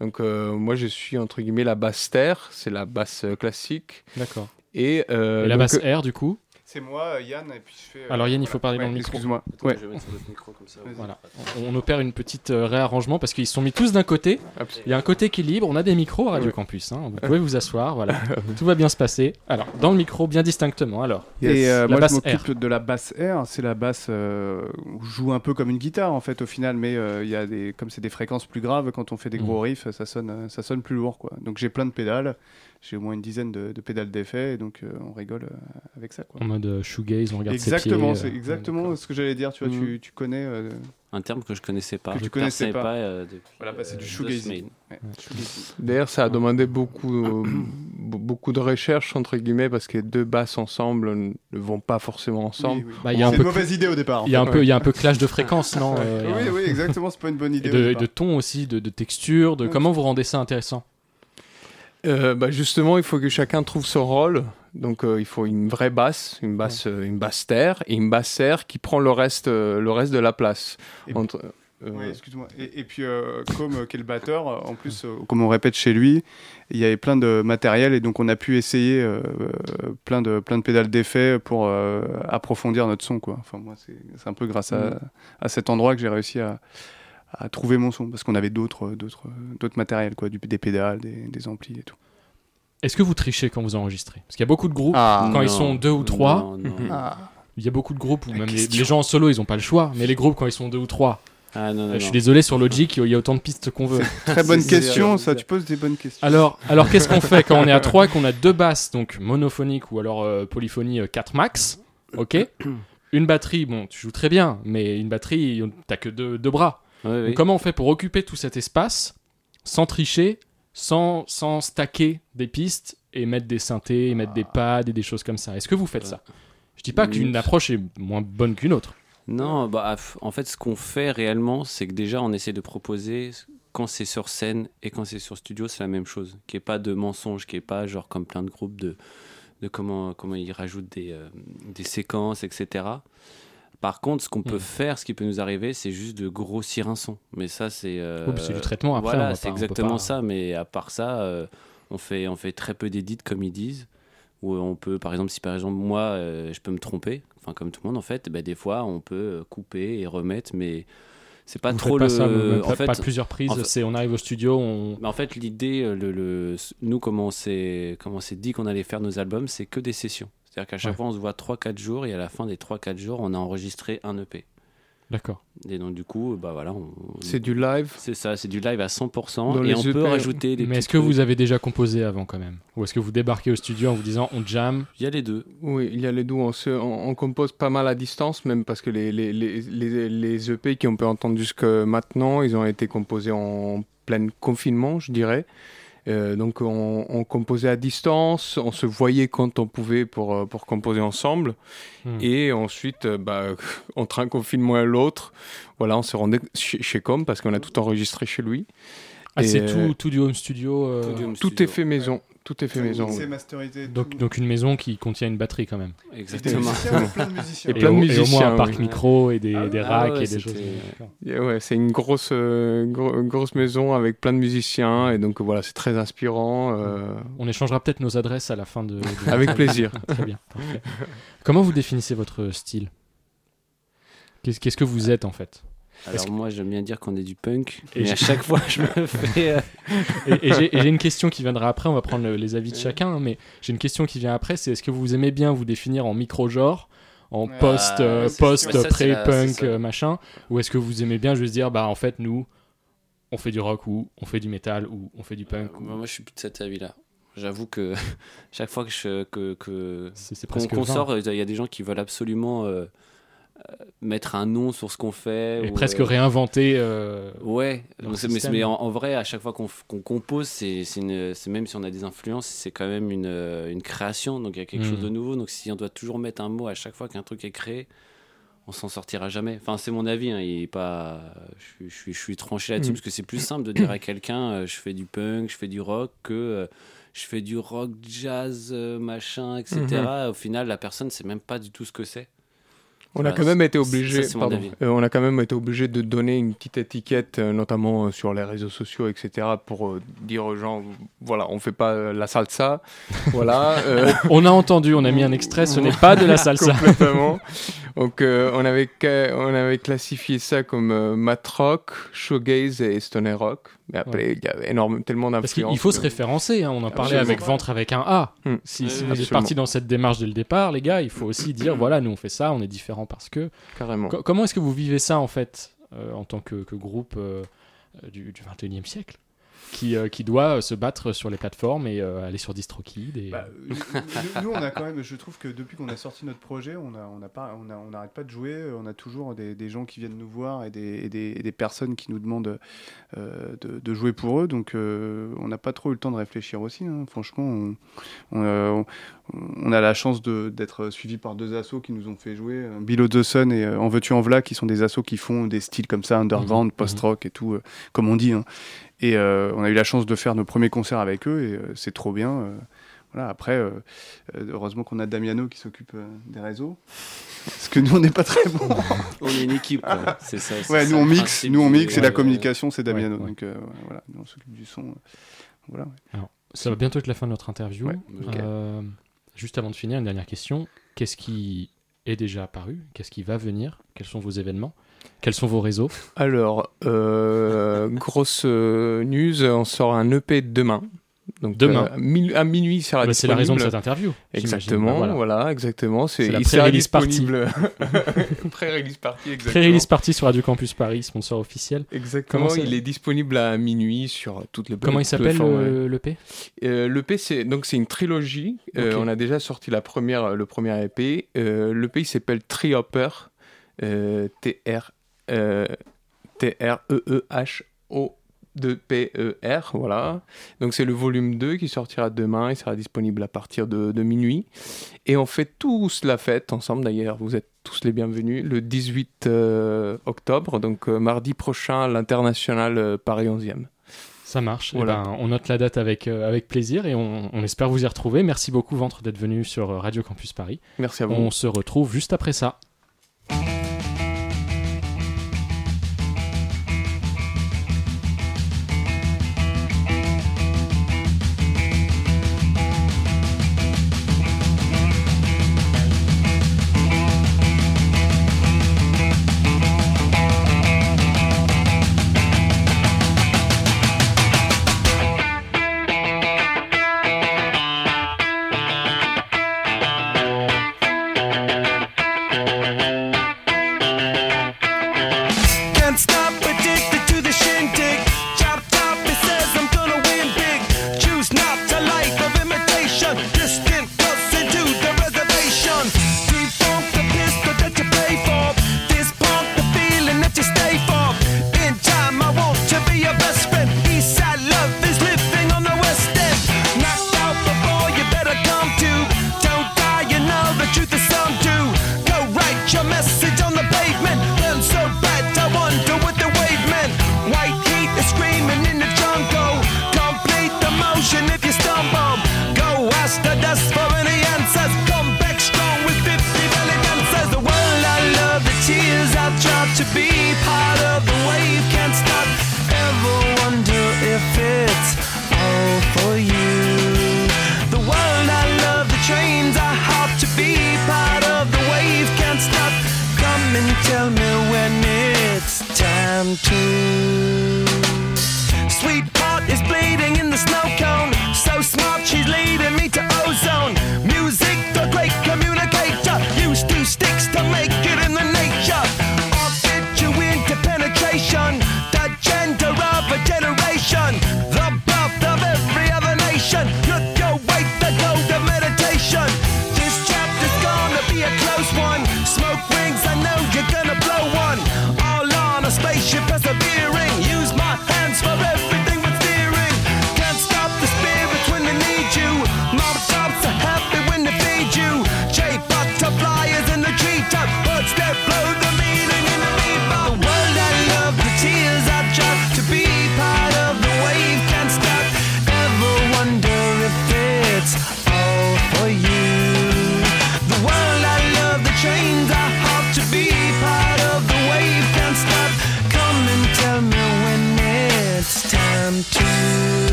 E: Donc, euh, moi, je suis entre guillemets la basse terre, c'est la basse classique.
B: D'accord.
E: Et, euh,
B: Et la
E: donc,
B: basse R du coup
G: C'est moi, Yann, et puis je fais. euh,
B: Alors, Yann, il faut parler
G: ouais,
B: dans le micro.
G: Excuse-moi.
F: Attends,
G: Ouais.
F: Je vais mettre sur votre micro comme ça.
G: Vas-y.
B: Voilà. On, on opère une petite euh, réarrangement parce qu'ils se sont mis tous d'un côté. Il y a un côté équilibre. On a des micros à Radio
E: Ouais.
B: Campus. hein. Vous pouvez vous asseoir. Voilà. [laughs] Tout va bien se passer. Alors, dans le micro, bien distinctement. Alors,
G: Et euh,
B: La
G: moi,
B: basse
G: je m'occupe de la basse R. C'est la basse euh, joue un peu comme une guitare en fait au final, mais euh, il y a des, comme c'est des fréquences plus graves, quand on fait des gros riffs, ça sonne, ça sonne plus lourd quoi. Donc j'ai plein de pédales. J'ai au moins une dizaine de, de pédales d'effet, et donc euh, on rigole euh, avec ça quoi.
B: en mode euh, shoegaze, on regarde
G: Exactement,
B: pieds,
G: c'est
B: euh,
G: exactement ce que j'allais dire. Tu vois, tu, tu connais. euh,
F: Un terme que je connaissais pas.
G: Que tu connaissais pas.
F: euh, depuis,
G: Voilà, bah, c'est du
F: semaines.
G: ouais.
E: D'ailleurs, ça a demandé beaucoup, [coughs] be- beaucoup de recherche, entre guillemets, parce que deux basses ensemble ne vont pas forcément ensemble.
G: Oui, oui.
B: Bah,
G: C'est
B: peu-
G: une mauvaise idée au départ.
B: Il y a un peu, il y a un peu clash de fréquences, [laughs] non euh,
G: Oui, oui, exactement. C'est pas une bonne idée.
B: De, ton aussi, de, texture, de comment vous rendez ça intéressant?
E: Euh, bah, justement, il faut que chacun trouve son rôle. Donc, euh, il faut une vraie basse, une basse, euh, une basse terre et une basse air qui prend le reste, le reste de la place.
G: Et-
E: Entre,
G: excuse-moi. Et, et puis, comme le batteur, en plus, comme on répète chez lui, il y avait plein de matériel et donc on a pu essayer euh, plein, de, plein de pédales d'effet pour euh, approfondir notre son. Quoi. Enfin, moi, c'est c'est un peu grâce à,
E: Mm.
G: à cet endroit que j'ai réussi à, à trouver mon son parce qu'on avait d'autres d'autres d'autres matériels, quoi, du, des pédales, des, des amplis et tout.
B: Est-ce que vous trichez quand vous enregistrez? Parce qu'il y a beaucoup de groupes,
G: Ah,
B: quand ils sont deux ou trois,
F: non, non. [laughs]
B: il y a beaucoup de groupes où
G: La
B: même les, gens en solo, ils n'ont pas le choix, mais les groupes, quand ils sont deux ou trois,
F: Ah non, non,
B: euh, je suis désolé, sur Logic, il y a autant de pistes qu'on veut.
G: Très bonne question, ça. Tu poses des bonnes questions.
B: Alors, alors qu'est-ce qu'on fait quand on est à [laughs] trois et qu'on a deux basses, donc monophoniques ou alors euh, polyphonie euh, 4 max Ok? Une batterie, bon, tu joues très bien, mais une batterie, t'as que deux, deux bras. Comment on fait pour occuper tout cet espace sans tricher, sans, sans stacker des pistes et mettre des synthés, et mettre des pads et des choses comme ça? Est-ce que vous faites ça? Je dis pas qu'une
F: Mm.
B: approche est moins bonne qu'une autre.
F: Non, bah, en fait, ce qu'on fait réellement, c'est que déjà, on essaie de proposer quand c'est sur scène et quand c'est sur studio, c'est la même chose. Qu'il n'y ait pas de mensonge, qu'il n'y ait pas, genre, comme plein de groupes, de, de comment, comment ils rajoutent des, euh, des séquences, etc. Par contre, ce qu'on peut
B: Mm.
F: faire, ce qui peut nous arriver, c'est juste de grossir un son. Mais ça, c'est. euh,
B: c'est du traitement après,
F: Voilà, c'est exactement
B: pas-
F: ça. Mais à part ça, euh, on, fait, on fait très peu d'édits, comme ils disent. Où on peut, par exemple, si par exemple, moi, euh, je peux me tromper, enfin, comme tout le monde, en fait, ben, des fois, on peut euh, couper et remettre, mais c'est pas
B: Vous
F: trop
B: pas
F: le.
B: ça,
F: en fait,
B: pas plusieurs prises.
F: en fait-
B: c'est on arrive au studio, on.
F: mais en fait, l'idée, euh, le, le- nous, comment on s'est dit qu'on allait faire nos albums, c'est que des sessions. C'est-à-dire qu'à chaque
B: Ouais.
F: fois, on se voit 3-4 jours et à la fin des 3-4 jours, on a enregistré un EP.
B: D'accord.
F: Et donc, du coup, bah voilà. on-
E: C'est du live.
F: C'est ça, c'est du live à 100%
E: Dans
F: et on peut
E: EP,
F: rajouter des
B: Mais est-ce que
F: trucs.
B: vous avez déjà composé avant quand même? Ou est-ce que vous débarquez au studio en vous disant on jam?
F: Il y a les deux.
E: Oui, il y a les deux. On, se- on- on compose pas mal à distance, même parce que les, les, les, les, les EP qu'on peut entendre jusque maintenant, ils ont été composés en plein confinement, je dirais. Euh, donc on, on composait à distance, on se voyait quand on pouvait pour, euh, pour composer ensemble.
B: Hmm.
E: Et ensuite, euh, bah, [laughs] entre un confinement et l'autre, voilà, on se rendait chez, chez Com parce qu'on a tout enregistré chez lui.
B: Ah,
E: Et,
B: c'est tout, tout du home studio. euh,
F: Tout du home
E: Tout
F: studio.
E: est fait maison. Tout est fait maison.
G: C'est
E: oui.
G: masterisé.
B: Donc, donc une maison qui contient une batterie quand même.
G: Et
F: Exactement.
G: musiciens, [laughs] plein de musiciens.
E: Et plein de
B: au, moins un parc micro et des,
G: Ah ouais.
B: des
F: Ah
B: racks
F: ouais,
B: et des choses.
E: Et ouais, c'est une grosse, euh, gro- grosse maison avec plein de musiciens et donc voilà, c'est très inspirant. euh,
B: On échangera peut-être nos adresses à la fin de. de [laughs]
E: avec plaisir. [laughs]
B: Très bien. parfait. Comment vous définissez votre style? Qu'est-ce qu'est-ce que vous êtes en fait?
F: Alors moi j'aime bien dire qu'on est du punk,
B: Et
F: mais à chaque fois je me [laughs] fais... euh,
B: Et, et j'ai et j'ai une question qui viendra après, on va prendre le- les avis de chacun, hein, mais j'ai une question qui vient après, c'est est-ce que vous aimez bien vous définir en micro-genre, en
G: Ah,
B: post, euh, post
F: la-
B: pré-punk, euh, machin, ou est-ce que vous aimez bien juste dire, bah en fait nous, on fait du rock ou on fait du métal ou on fait du punk ou-
F: Moi je suis plus de cet avis-là. J'avoue que [laughs] chaque fois que je, que, que,
B: C'est c'est
F: qu'on
B: presque
F: qu'on
B: 20.
F: sort, il y a des gens qui veulent absolument euh, euh, mettre un nom sur ce qu'on fait.
B: et
F: ou,
B: presque
F: euh,
B: réinventer. euh,
F: Ouais, mais, en, en vrai, à chaque fois qu'on qu'on compose, c'est même si on a des influences, c'est quand même une, euh, une création, donc il y a quelque chose de nouveau. Donc si on doit toujours mettre un mot à chaque fois qu'un truc est créé, on s'en sortira jamais. Enfin, c'est mon avis, hein, il est pas, je, suis- je, suis- je suis tranché là-dessus
E: Mm.
F: parce que c'est plus simple de dire à quelqu'un, euh, je fais du punk, je fais du rock, que euh, je fais du rock, jazz, machin, etc.
B: Mm-hmm.
F: Au final, la personne sait même pas du tout ce que c'est.
E: On a quand même été obligé, euh, on a quand même été obligé de donner une petite étiquette, euh, notamment euh, sur les réseaux sociaux, etc., pour dire aux gens, voilà, on fait pas la salsa, [laughs] voilà.
B: On a entendu, on a mis un extrait, ce n'est pas de la [laughs] salsa.
E: Complètement. Donc, on, avait, on avait classifié ça comme euh, mat rock, shoegaze et stoner rock. Mais après, il y a énorme, tellement
B: Parce qu'il faut se référencer, hein, on en parlait avec Ventre avec un A.
E: Hmm.
B: Si,
F: Oui,
B: si
F: oui,
B: vous êtes parti dans cette démarche dès le départ, les gars, il faut aussi dire voilà, nous on fait ça, on est différent parce que.
E: Carrément.
B: Co- comment est-ce que vous vivez ça en fait, euh, en tant que, que groupe euh, du, du 21e siècle? Qui, euh, qui doit euh, se battre sur les plateformes et euh, aller sur DistroKid et,
G: Bah, nous, on a quand même, je trouve que depuis qu'on a sorti notre projet, on a, on a pas, on a, on n'arrête pas de jouer. On a toujours des, des gens qui viennent nous voir et des, et des, et des personnes qui nous demandent euh, de, de jouer pour eux. Donc, on n'a pas trop eu le temps de réfléchir aussi. hein. Franchement, on, on, on- on a la chance d'être suivi par deux assos qui nous ont fait jouer, Below the Sun et En veux-tu en v'là, qui sont des assos qui font des styles comme ça, underground,
B: Mhm.
G: post-rock et tout, comme on dit. hein. Et euh, on a eu la chance de faire nos premiers concerts avec eux et euh, c'est trop bien. euh. voilà, après, euh, heureusement qu'on a Damiano qui s'occupe euh, des réseaux. Parce que nous, on n'est pas très bons. [laughs]
F: On est une équipe, c'est ça.
G: ouais,
F: ça
G: nous, on mixe, nous, on mixe et la communication, c'est Damiano.
B: Ouais, ouais.
G: Donc, euh, voilà, nous, on s'occupe du son. euh, voilà.
B: ça va bientôt être la fin de notre interview. Euh, juste avant de finir, une dernière question. Qu'est-ce qui est déjà apparu? Qu'est-ce qui va venir? Quels sont vos événements? Quels sont vos réseaux
E: Alors, euh, grosse euh, news, on sort un EP demain. Donc,
B: Demain.
E: euh, à minu- à minuit, ça
B: Bah, C'est la raison de cette interview.
E: Exactement,
B: Bah, voilà.
E: voilà. exactement.
B: C'est la pré-release party. [laughs] [laughs]
E: Pré-release party, exactement.
B: Pré-release party sur Radio Campus Paris, sponsor officiel.
E: Exactement, il est disponible à minuit sur toutes les
B: Comment il s'appelle
E: ouais.
B: le, l'EP
E: Euh, L'EP, c'est donc c'est une trilogie. Euh, on a déjà sorti la première, le premier EP. Euh, L'EP il s'appelle Trihopper. T R euh, T-R-E-E-H-O de P-E-R, voilà. Donc c'est le volume 2 qui sortira demain, il sera disponible à partir de, minuit. Et on fait tous la fête ensemble d'ailleurs, vous êtes tous les bienvenus, le 18 euh, octobre, donc euh, mardi prochain l'international euh, Paris 11e.
H: Ça marche. Eh ben, on note la date avec, avec plaisir et on, on, espère vous y retrouver. Merci beaucoup, Ventre, d'être venu sur Radio Campus Paris.
E: Merci à vous.
H: On se retrouve juste après ça.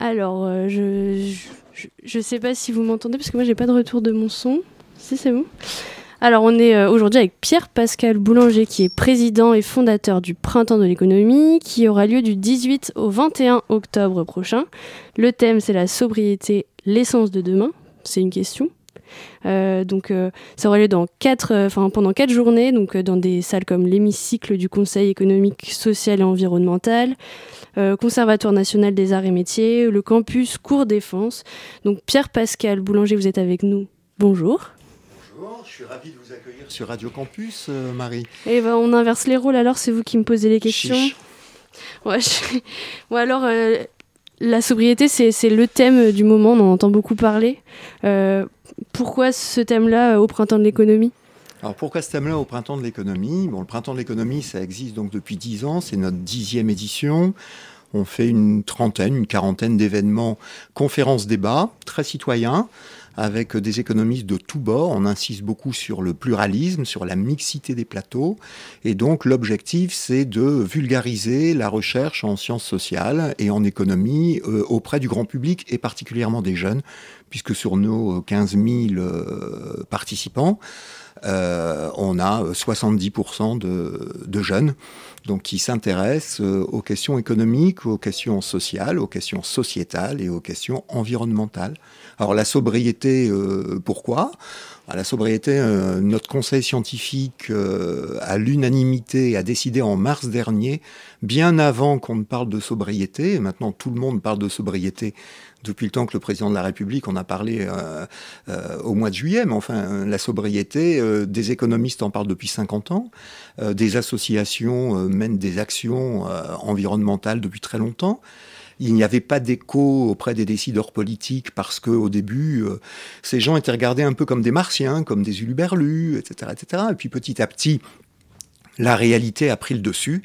I: Alors, euh, je, je, sais pas si vous m'entendez parce que moi j'ai pas de retour de mon son. Si, c'est bon. Alors, on est euh, aujourd'hui avec Pierre-Pascal Boulanger, qui est président et fondateur du Printemps de l'économie, qui aura lieu du 18 au 21 octobre prochain. Le thème, c'est la sobriété, l'essence de demain. C'est une question. Euh, donc, euh, ça aura lieu dans quatre, enfin pendant quatre journées, donc dans des salles comme l'hémicycle du Conseil économique, social et environnemental, Conservatoire national des arts et métiers, le campus Cours Défense. Donc, Pierre-Pascal Boulanger, vous êtes avec nous. Bonjour.
J: Bonjour, je suis ravi de vous accueillir sur Radio Campus, Marie.
I: Et ben, on inverse les rôles alors, c'est vous qui me posez les questions. Ouais, ouais, alors, la sobriété, c'est le thème du moment, on en entend beaucoup parler. Euh, pourquoi ce thème-là au printemps de l'économie?
J: Alors pourquoi ce thème-là au printemps de l'économie? Bon, le printemps de l'économie, ça existe donc depuis dix ans, c'est notre dixième édition. On fait une trentaine, une quarantaine d'événements, conférences, débats, très citoyens, avec des économistes de tous bords. On insiste beaucoup sur le pluralisme, sur la mixité des plateaux. Et donc l'objectif, c'est de vulgariser la recherche en sciences sociales et en économie euh, auprès du grand public et particulièrement des jeunes, puisque sur nos 15 000 euh, participants, euh, on a 70% de, de, jeunes donc qui s'intéressent aux questions économiques, aux questions sociales, aux questions sociétales et aux questions environnementales. Alors la sobriété, euh, pourquoi? La sobriété, euh, notre conseil scientifique, euh, à l'unanimité, a décidé en mars dernier, bien avant qu'on ne parle de sobriété, et maintenant tout le monde parle de sobriété depuis le temps que le président de la République en a parlé au mois de juillet, mais enfin, la sobriété, des économistes en parlent depuis 50 ans, des associations mènent des actions environnementales depuis très longtemps. Il n'y avait pas d'écho auprès des décideurs politiques parce que au début, euh, ces gens étaient regardés un peu comme des martiens, comme des uluberlus, etc., etc. Et puis petit à petit, la réalité a pris le dessus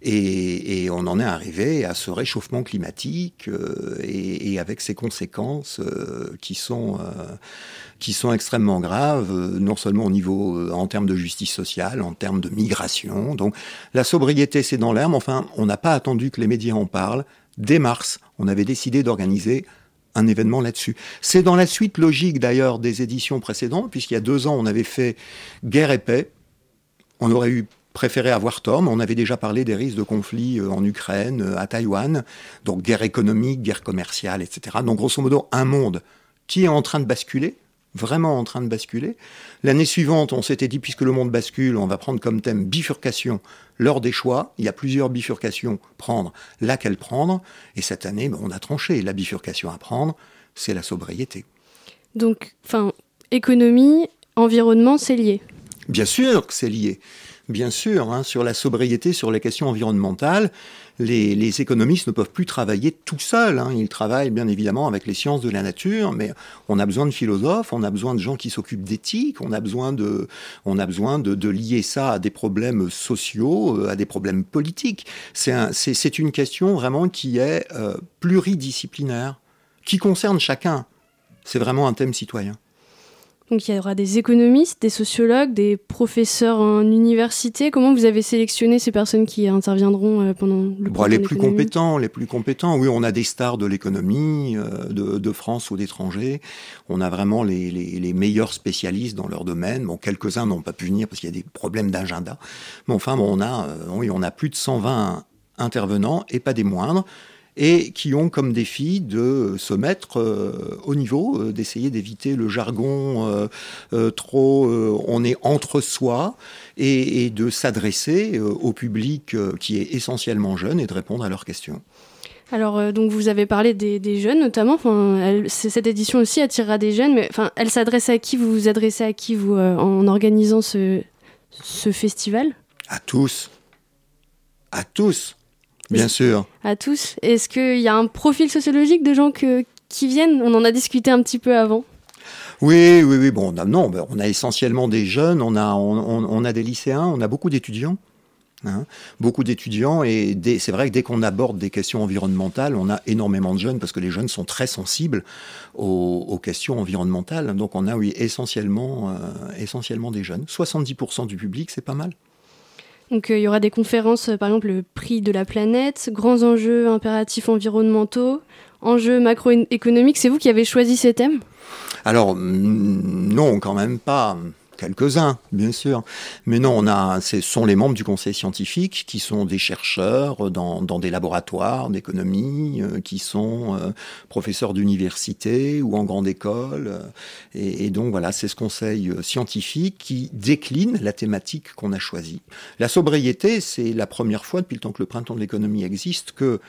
J: et, on en est arrivé à ce réchauffement climatique euh, et, avec ses conséquences euh, qui sont qui sont extrêmement graves, non seulement au niveau en termes de justice sociale, en termes de migration. Donc la sobriété c'est dans l'air, mais enfin on n'a pas attendu que les médias en parlent dès mars, on avait décidé d'organiser un événement là-dessus. C'est dans la suite logique d'ailleurs des éditions précédentes, puisqu'il y a deux ans, on avait fait Guerre et paix. On aurait eu préféré avoir mais on avait déjà parlé des risques de conflit euh, en Ukraine, euh, à Taïwan, donc guerre économique, guerre commerciale, etc. Donc grosso modo, un monde qui est en train de basculer, vraiment en train de basculer. L'année suivante, on s'était dit, puisque le monde bascule, on va prendre comme thème bifurcation lors des choix. Il y a plusieurs bifurcations, prendre laquelle prendre. Et cette année, ben, on a tranché. La bifurcation à prendre, c'est la sobriété.
I: Donc, enfin, économie, environnement, c'est lié.
J: Bien sûr que c'est lié bien sûr, hein, sur la sobriété, sur les questions environnementales. Les, économistes ne peuvent plus travailler tout seuls. Hein. Ils travaillent bien évidemment avec les sciences de la nature, mais on a besoin de philosophes, on a besoin de gens qui s'occupent d'éthique, on a besoin de, on a besoin de, lier ça à des problèmes sociaux, euh, à des problèmes politiques. C'est une question vraiment qui est euh, pluridisciplinaire, qui concerne chacun. C'est vraiment un thème citoyen.
I: Donc il y aura des économistes, des sociologues, des professeurs en université. Comment vous avez sélectionné ces personnes qui interviendront euh, pendant le
J: bon, Les plus compétents, les plus compétents. Oui, on a des stars de l'économie, euh, de, France ou d'étrangers. On a vraiment les, les, meilleurs spécialistes dans leur domaine. Bon, quelques-uns n'ont pas pu venir parce qu'il y a des problèmes d'agenda. Mais enfin, bon, on a, euh, oui, on a plus de 120 intervenants et pas des moindres et qui ont comme défi de se mettre euh, au niveau, euh, d'essayer d'éviter le jargon euh, trop on est entre soi et, de s'adresser au public qui est essentiellement jeune et de répondre à leurs questions.
I: Alors, donc vous avez parlé des, jeunes notamment. Enfin, cette édition aussi attirera des jeunes, mais enfin, elle s'adresse à qui Vous vous adressez à qui vous en organisant ce, ce festival?
J: À tous. À tous. Bien sûr.
I: À tous. Est-ce qu'il y a un profil sociologique de gens que, qui viennent? On en a discuté un petit peu avant.
J: Oui, oui, oui. Bon, non, on a essentiellement des jeunes, on a, on, a des lycéens, on a beaucoup d'étudiants. Hein. beaucoup d'étudiants et c'est vrai que dès qu'on aborde des questions environnementales, on a énormément de jeunes parce que les jeunes sont très sensibles aux, questions environnementales. Donc on a oui essentiellement, euh, essentiellement des jeunes. 70% du public, c'est pas mal.
I: Donc euh, il y aura des conférences, euh, par exemple le prix de la planète, grands enjeux impératifs environnementaux, enjeux macroéconomiques. C'est vous qui avez choisi ces thèmes?
J: Alors, non, quand même pas quelques-uns, bien sûr. Mais non, ce sont les membres du conseil scientifique qui sont des chercheurs dans, des laboratoires d'économie, euh, qui sont euh, professeurs d'université ou en grande école. et, donc voilà, c'est ce conseil euh, scientifique qui décline la thématique qu'on a choisie. La sobriété, c'est la première fois depuis le temps que le printemps de l'économie existe que,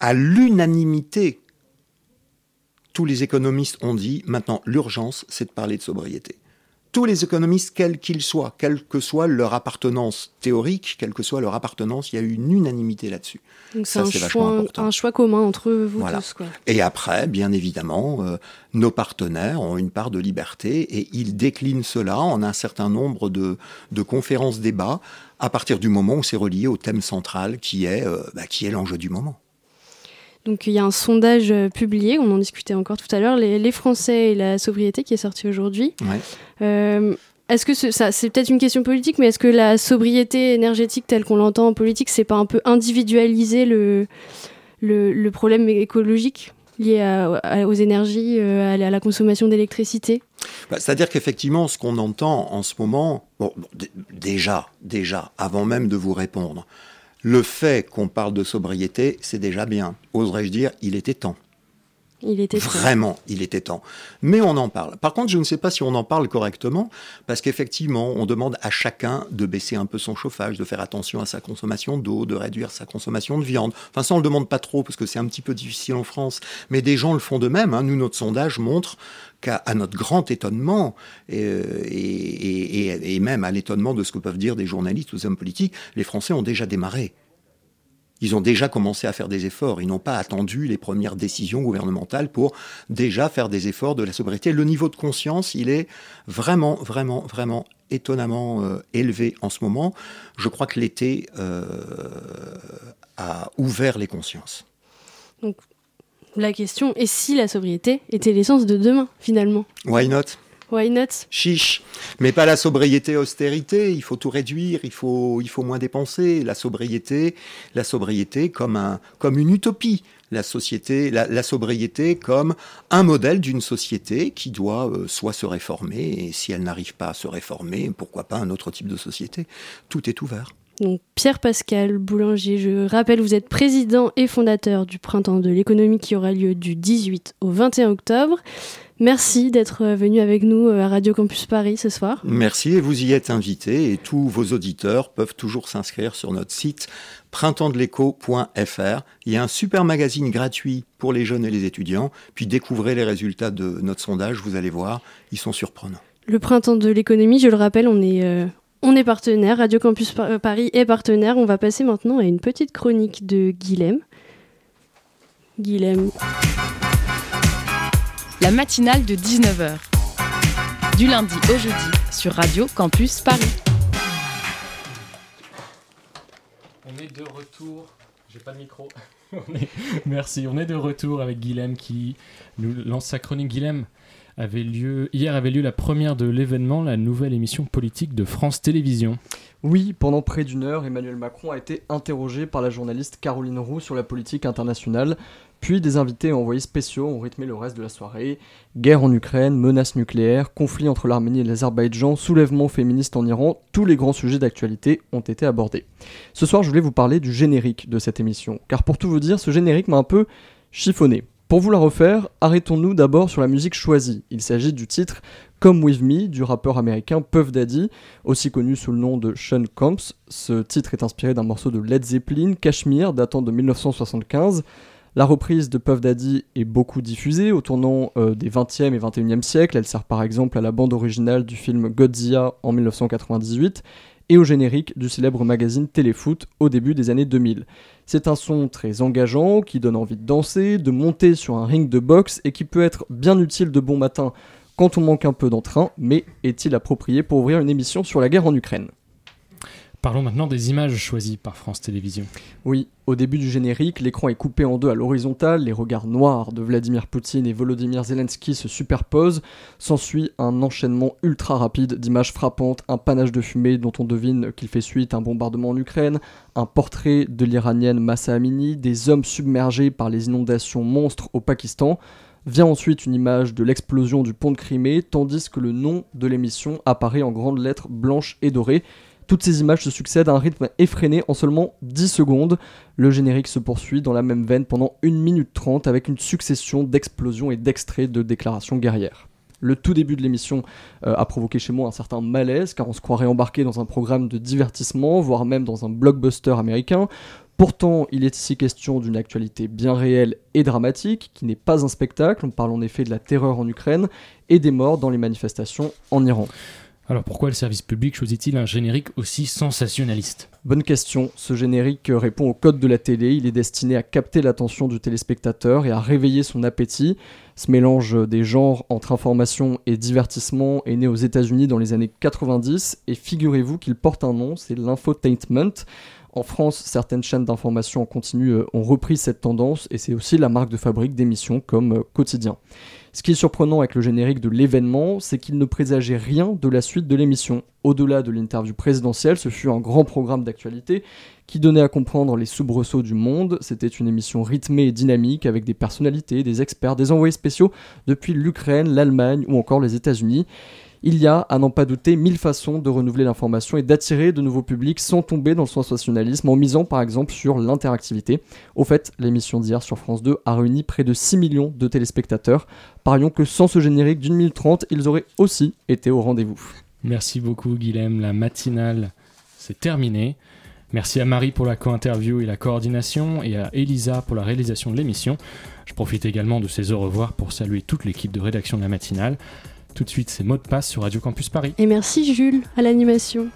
J: à l'unanimité, tous les économistes ont dit maintenant l'urgence, c'est de parler de sobriété tous les économistes, quels qu'ils soient, quelle que soit leur appartenance théorique, quelle que soit leur appartenance, il y a eu une unanimité là-dessus.
I: Donc c'est un, choix, un choix commun entre vous tous. Quoi.
J: Et après, bien évidemment, euh, nos partenaires ont une part de liberté et ils déclinent cela en un certain nombre de, de conférences-débats à partir du moment où c'est relié au thème central qui est, euh, bah, qui est l'enjeu du moment.
I: Donc il y a un sondage euh, publié, on en discutait encore tout à l'heure, les, Français et la sobriété qui est sorti aujourd'hui. Euh, est-ce que ça, c'est peut-être une question politique, mais est-ce que la sobriété énergétique telle qu'on l'entend en politique, c'est pas un peu individualiser le, le, problème écologique lié aux énergies, euh, à, la consommation d'électricité?
J: Bah, C'est-à-dire qu'effectivement, ce qu'on entend en ce moment, bon, déjà, déjà, avant même de vous répondre, le fait qu'on parle de sobriété, c'est déjà bien. Oserais-je dire, il était temps.
I: Il était
J: Vraiment, il était temps. Mais on en parle. Par contre, je ne sais pas si on en parle correctement, parce qu'effectivement, on demande à chacun de baisser un peu son chauffage, de faire attention à sa consommation d'eau, de réduire sa consommation de viande. Enfin, ça, on ne le demande pas trop, parce que c'est un petit peu difficile en France. Mais des gens le font de même. Hein. Nous, notre sondage montre qu'à notre grand étonnement, et, même à l'étonnement de ce que peuvent dire des journalistes ou des hommes politiques, les Français ont déjà démarré. Ils ont déjà commencé à faire des efforts. Ils n'ont pas attendu les premières décisions gouvernementales pour déjà faire des efforts de la sobriété. Le niveau de conscience, il est vraiment, vraiment, vraiment étonnamment euh, élevé en ce moment. Je crois que l'été euh, a ouvert les consciences.
I: Donc, la question est si la sobriété était l'essence de demain, finalement?
J: Why not?
I: Why not?
J: Chiche. Mais pas la sobriété austérité. Il faut tout réduire. Il faut, il faut moins dépenser. La sobriété, la sobriété comme un, comme une utopie. La société, la, sobriété comme un modèle d'une société qui doit euh, soit se réformer et si elle n'arrive pas à se réformer, pourquoi pas un autre type de société? Tout est ouvert.
I: Donc Pierre-Pascal Boulanger, je rappelle, vous êtes président et fondateur du Printemps de l'économie qui aura lieu du 18 au 21 octobre. Merci d'être venu avec nous euh, à Radio Campus Paris ce soir.
J: Merci et vous y êtes invité et tous vos auditeurs peuvent toujours s'inscrire sur notre site printempsdeléco.fr. Il y a un super magazine gratuit pour les jeunes et les étudiants, puis découvrez les résultats de notre sondage, vous allez voir, ils sont surprenants.
I: Le Printemps de l'économie, je le rappelle, on est... Euh, on est partenaire, Radio Campus euh, Paris est partenaire. On va passer maintenant à une petite chronique de Guilhem. Guilhem.
A: La matinale de 19h. Du lundi au jeudi sur Radio Campus Paris.
B: On est de retour. J'ai pas de micro. [laughs] Merci. On est de retour avec Guilhem qui nous lance sa chronique. Guilhem, avait lieu, hier avait lieu la première de l'événement, la nouvelle émission politique de France Télévisions.
K: Oui, pendant près d'une heure, Emmanuel Macron a été interrogé par la journaliste Caroline Roux sur la politique internationale, puis des invités et envoyés spéciaux ont rythmé le reste de la soirée. Guerre en Ukraine, menaces nucléaires, conflit entre l'Arménie et l'Azerbaïdjan, soulèvement féministe en Iran, tous les grands sujets d'actualité ont été abordés. Ce soir, je voulais vous parler du générique de cette émission, car pour tout vous dire, ce générique m'a un peu chiffonné. Pour vous la refaire, arrêtons-nous d'abord sur la musique choisie. Il s'agit du titre Come With Me du rappeur américain Puff Daddy, aussi connu sous le nom de Sean Combs. Ce titre est inspiré d'un morceau de Led Zeppelin, Cashmere, datant de 1975. La reprise de Puff Daddy est beaucoup diffusée au tournant euh, des 20e et 21e siècles. Elle sert par exemple à la bande originale du film Godzilla en 1998 et au générique du célèbre magazine Téléfoot au début des années 2000. C'est un son très engageant qui donne envie de danser, de monter sur un ring de boxe et qui peut être bien utile de bon matin quand on manque un peu d'entrain, mais est-il approprié pour ouvrir une émission sur la guerre en Ukraine?
B: Parlons maintenant des images choisies par France Télévisions.
K: Oui, au début du générique, l'écran est coupé en deux à l'horizontale, les regards noirs de Vladimir Poutine et Volodymyr Zelensky se superposent, s'ensuit un enchaînement ultra rapide d'images frappantes, un panache de fumée dont on devine qu'il fait suite à un bombardement en Ukraine, un portrait de l'iranienne Massa Amini, des hommes submergés par les inondations monstres au Pakistan, Vient ensuite une image de l'explosion du pont de Crimée, tandis que le nom de l'émission apparaît en grandes lettres blanches et dorées. Toutes ces images se succèdent à un rythme effréné en seulement 10 secondes. Le générique se poursuit dans la même veine pendant 1 minute 30 avec une succession d'explosions et d'extraits de déclarations guerrières. Le tout début de l'émission euh, a provoqué chez moi un certain malaise car on se croirait embarqué dans un programme de divertissement, voire même dans un blockbuster américain. Pourtant, il est ici question d'une actualité bien réelle et dramatique, qui n'est pas un spectacle. On parle en effet de la terreur en Ukraine et des morts dans les manifestations en Iran.
B: Alors pourquoi le service public choisit-il un générique aussi sensationnaliste?
K: Bonne question. Ce générique répond au code de la télé. Il est destiné à capter l'attention du téléspectateur et à réveiller son appétit. Ce mélange des genres entre information et divertissement est né aux États-Unis dans les années 90 et figurez-vous qu'il porte un nom, c'est l'infotainment. En France, certaines chaînes d'information en continu euh, ont repris cette tendance et c'est aussi la marque de fabrique d'émissions comme euh, Quotidien. Ce qui est surprenant avec le générique de l'événement, c'est qu'il ne présageait rien de la suite de l'émission. Au-delà de l'interview présidentielle, ce fut un grand programme d'actualité qui donnait à comprendre les soubresauts du monde. C'était une émission rythmée et dynamique avec des personnalités, des experts, des envoyés spéciaux depuis l'Ukraine, l'Allemagne ou encore les États-Unis. Il y a, à n'en pas douter, mille façons de renouveler l'information et d'attirer de nouveaux publics sans tomber dans le sensationnalisme en misant par exemple sur l'interactivité. Au fait, l'émission d'hier sur France 2 a réuni près de 6 millions de téléspectateurs. Parions que sans ce générique d'une minute trente, ils auraient aussi été au rendez-vous.
B: Merci beaucoup Guilhem, la matinale c'est terminé. Merci à Marie pour la co-interview et la coordination et à Elisa pour la réalisation de l'émission. Je profite également de ces au revoir pour saluer toute l'équipe de rédaction de la matinale. Tout de suite, c'est mot de passe sur Radio Campus Paris.
I: Et merci Jules à l'animation.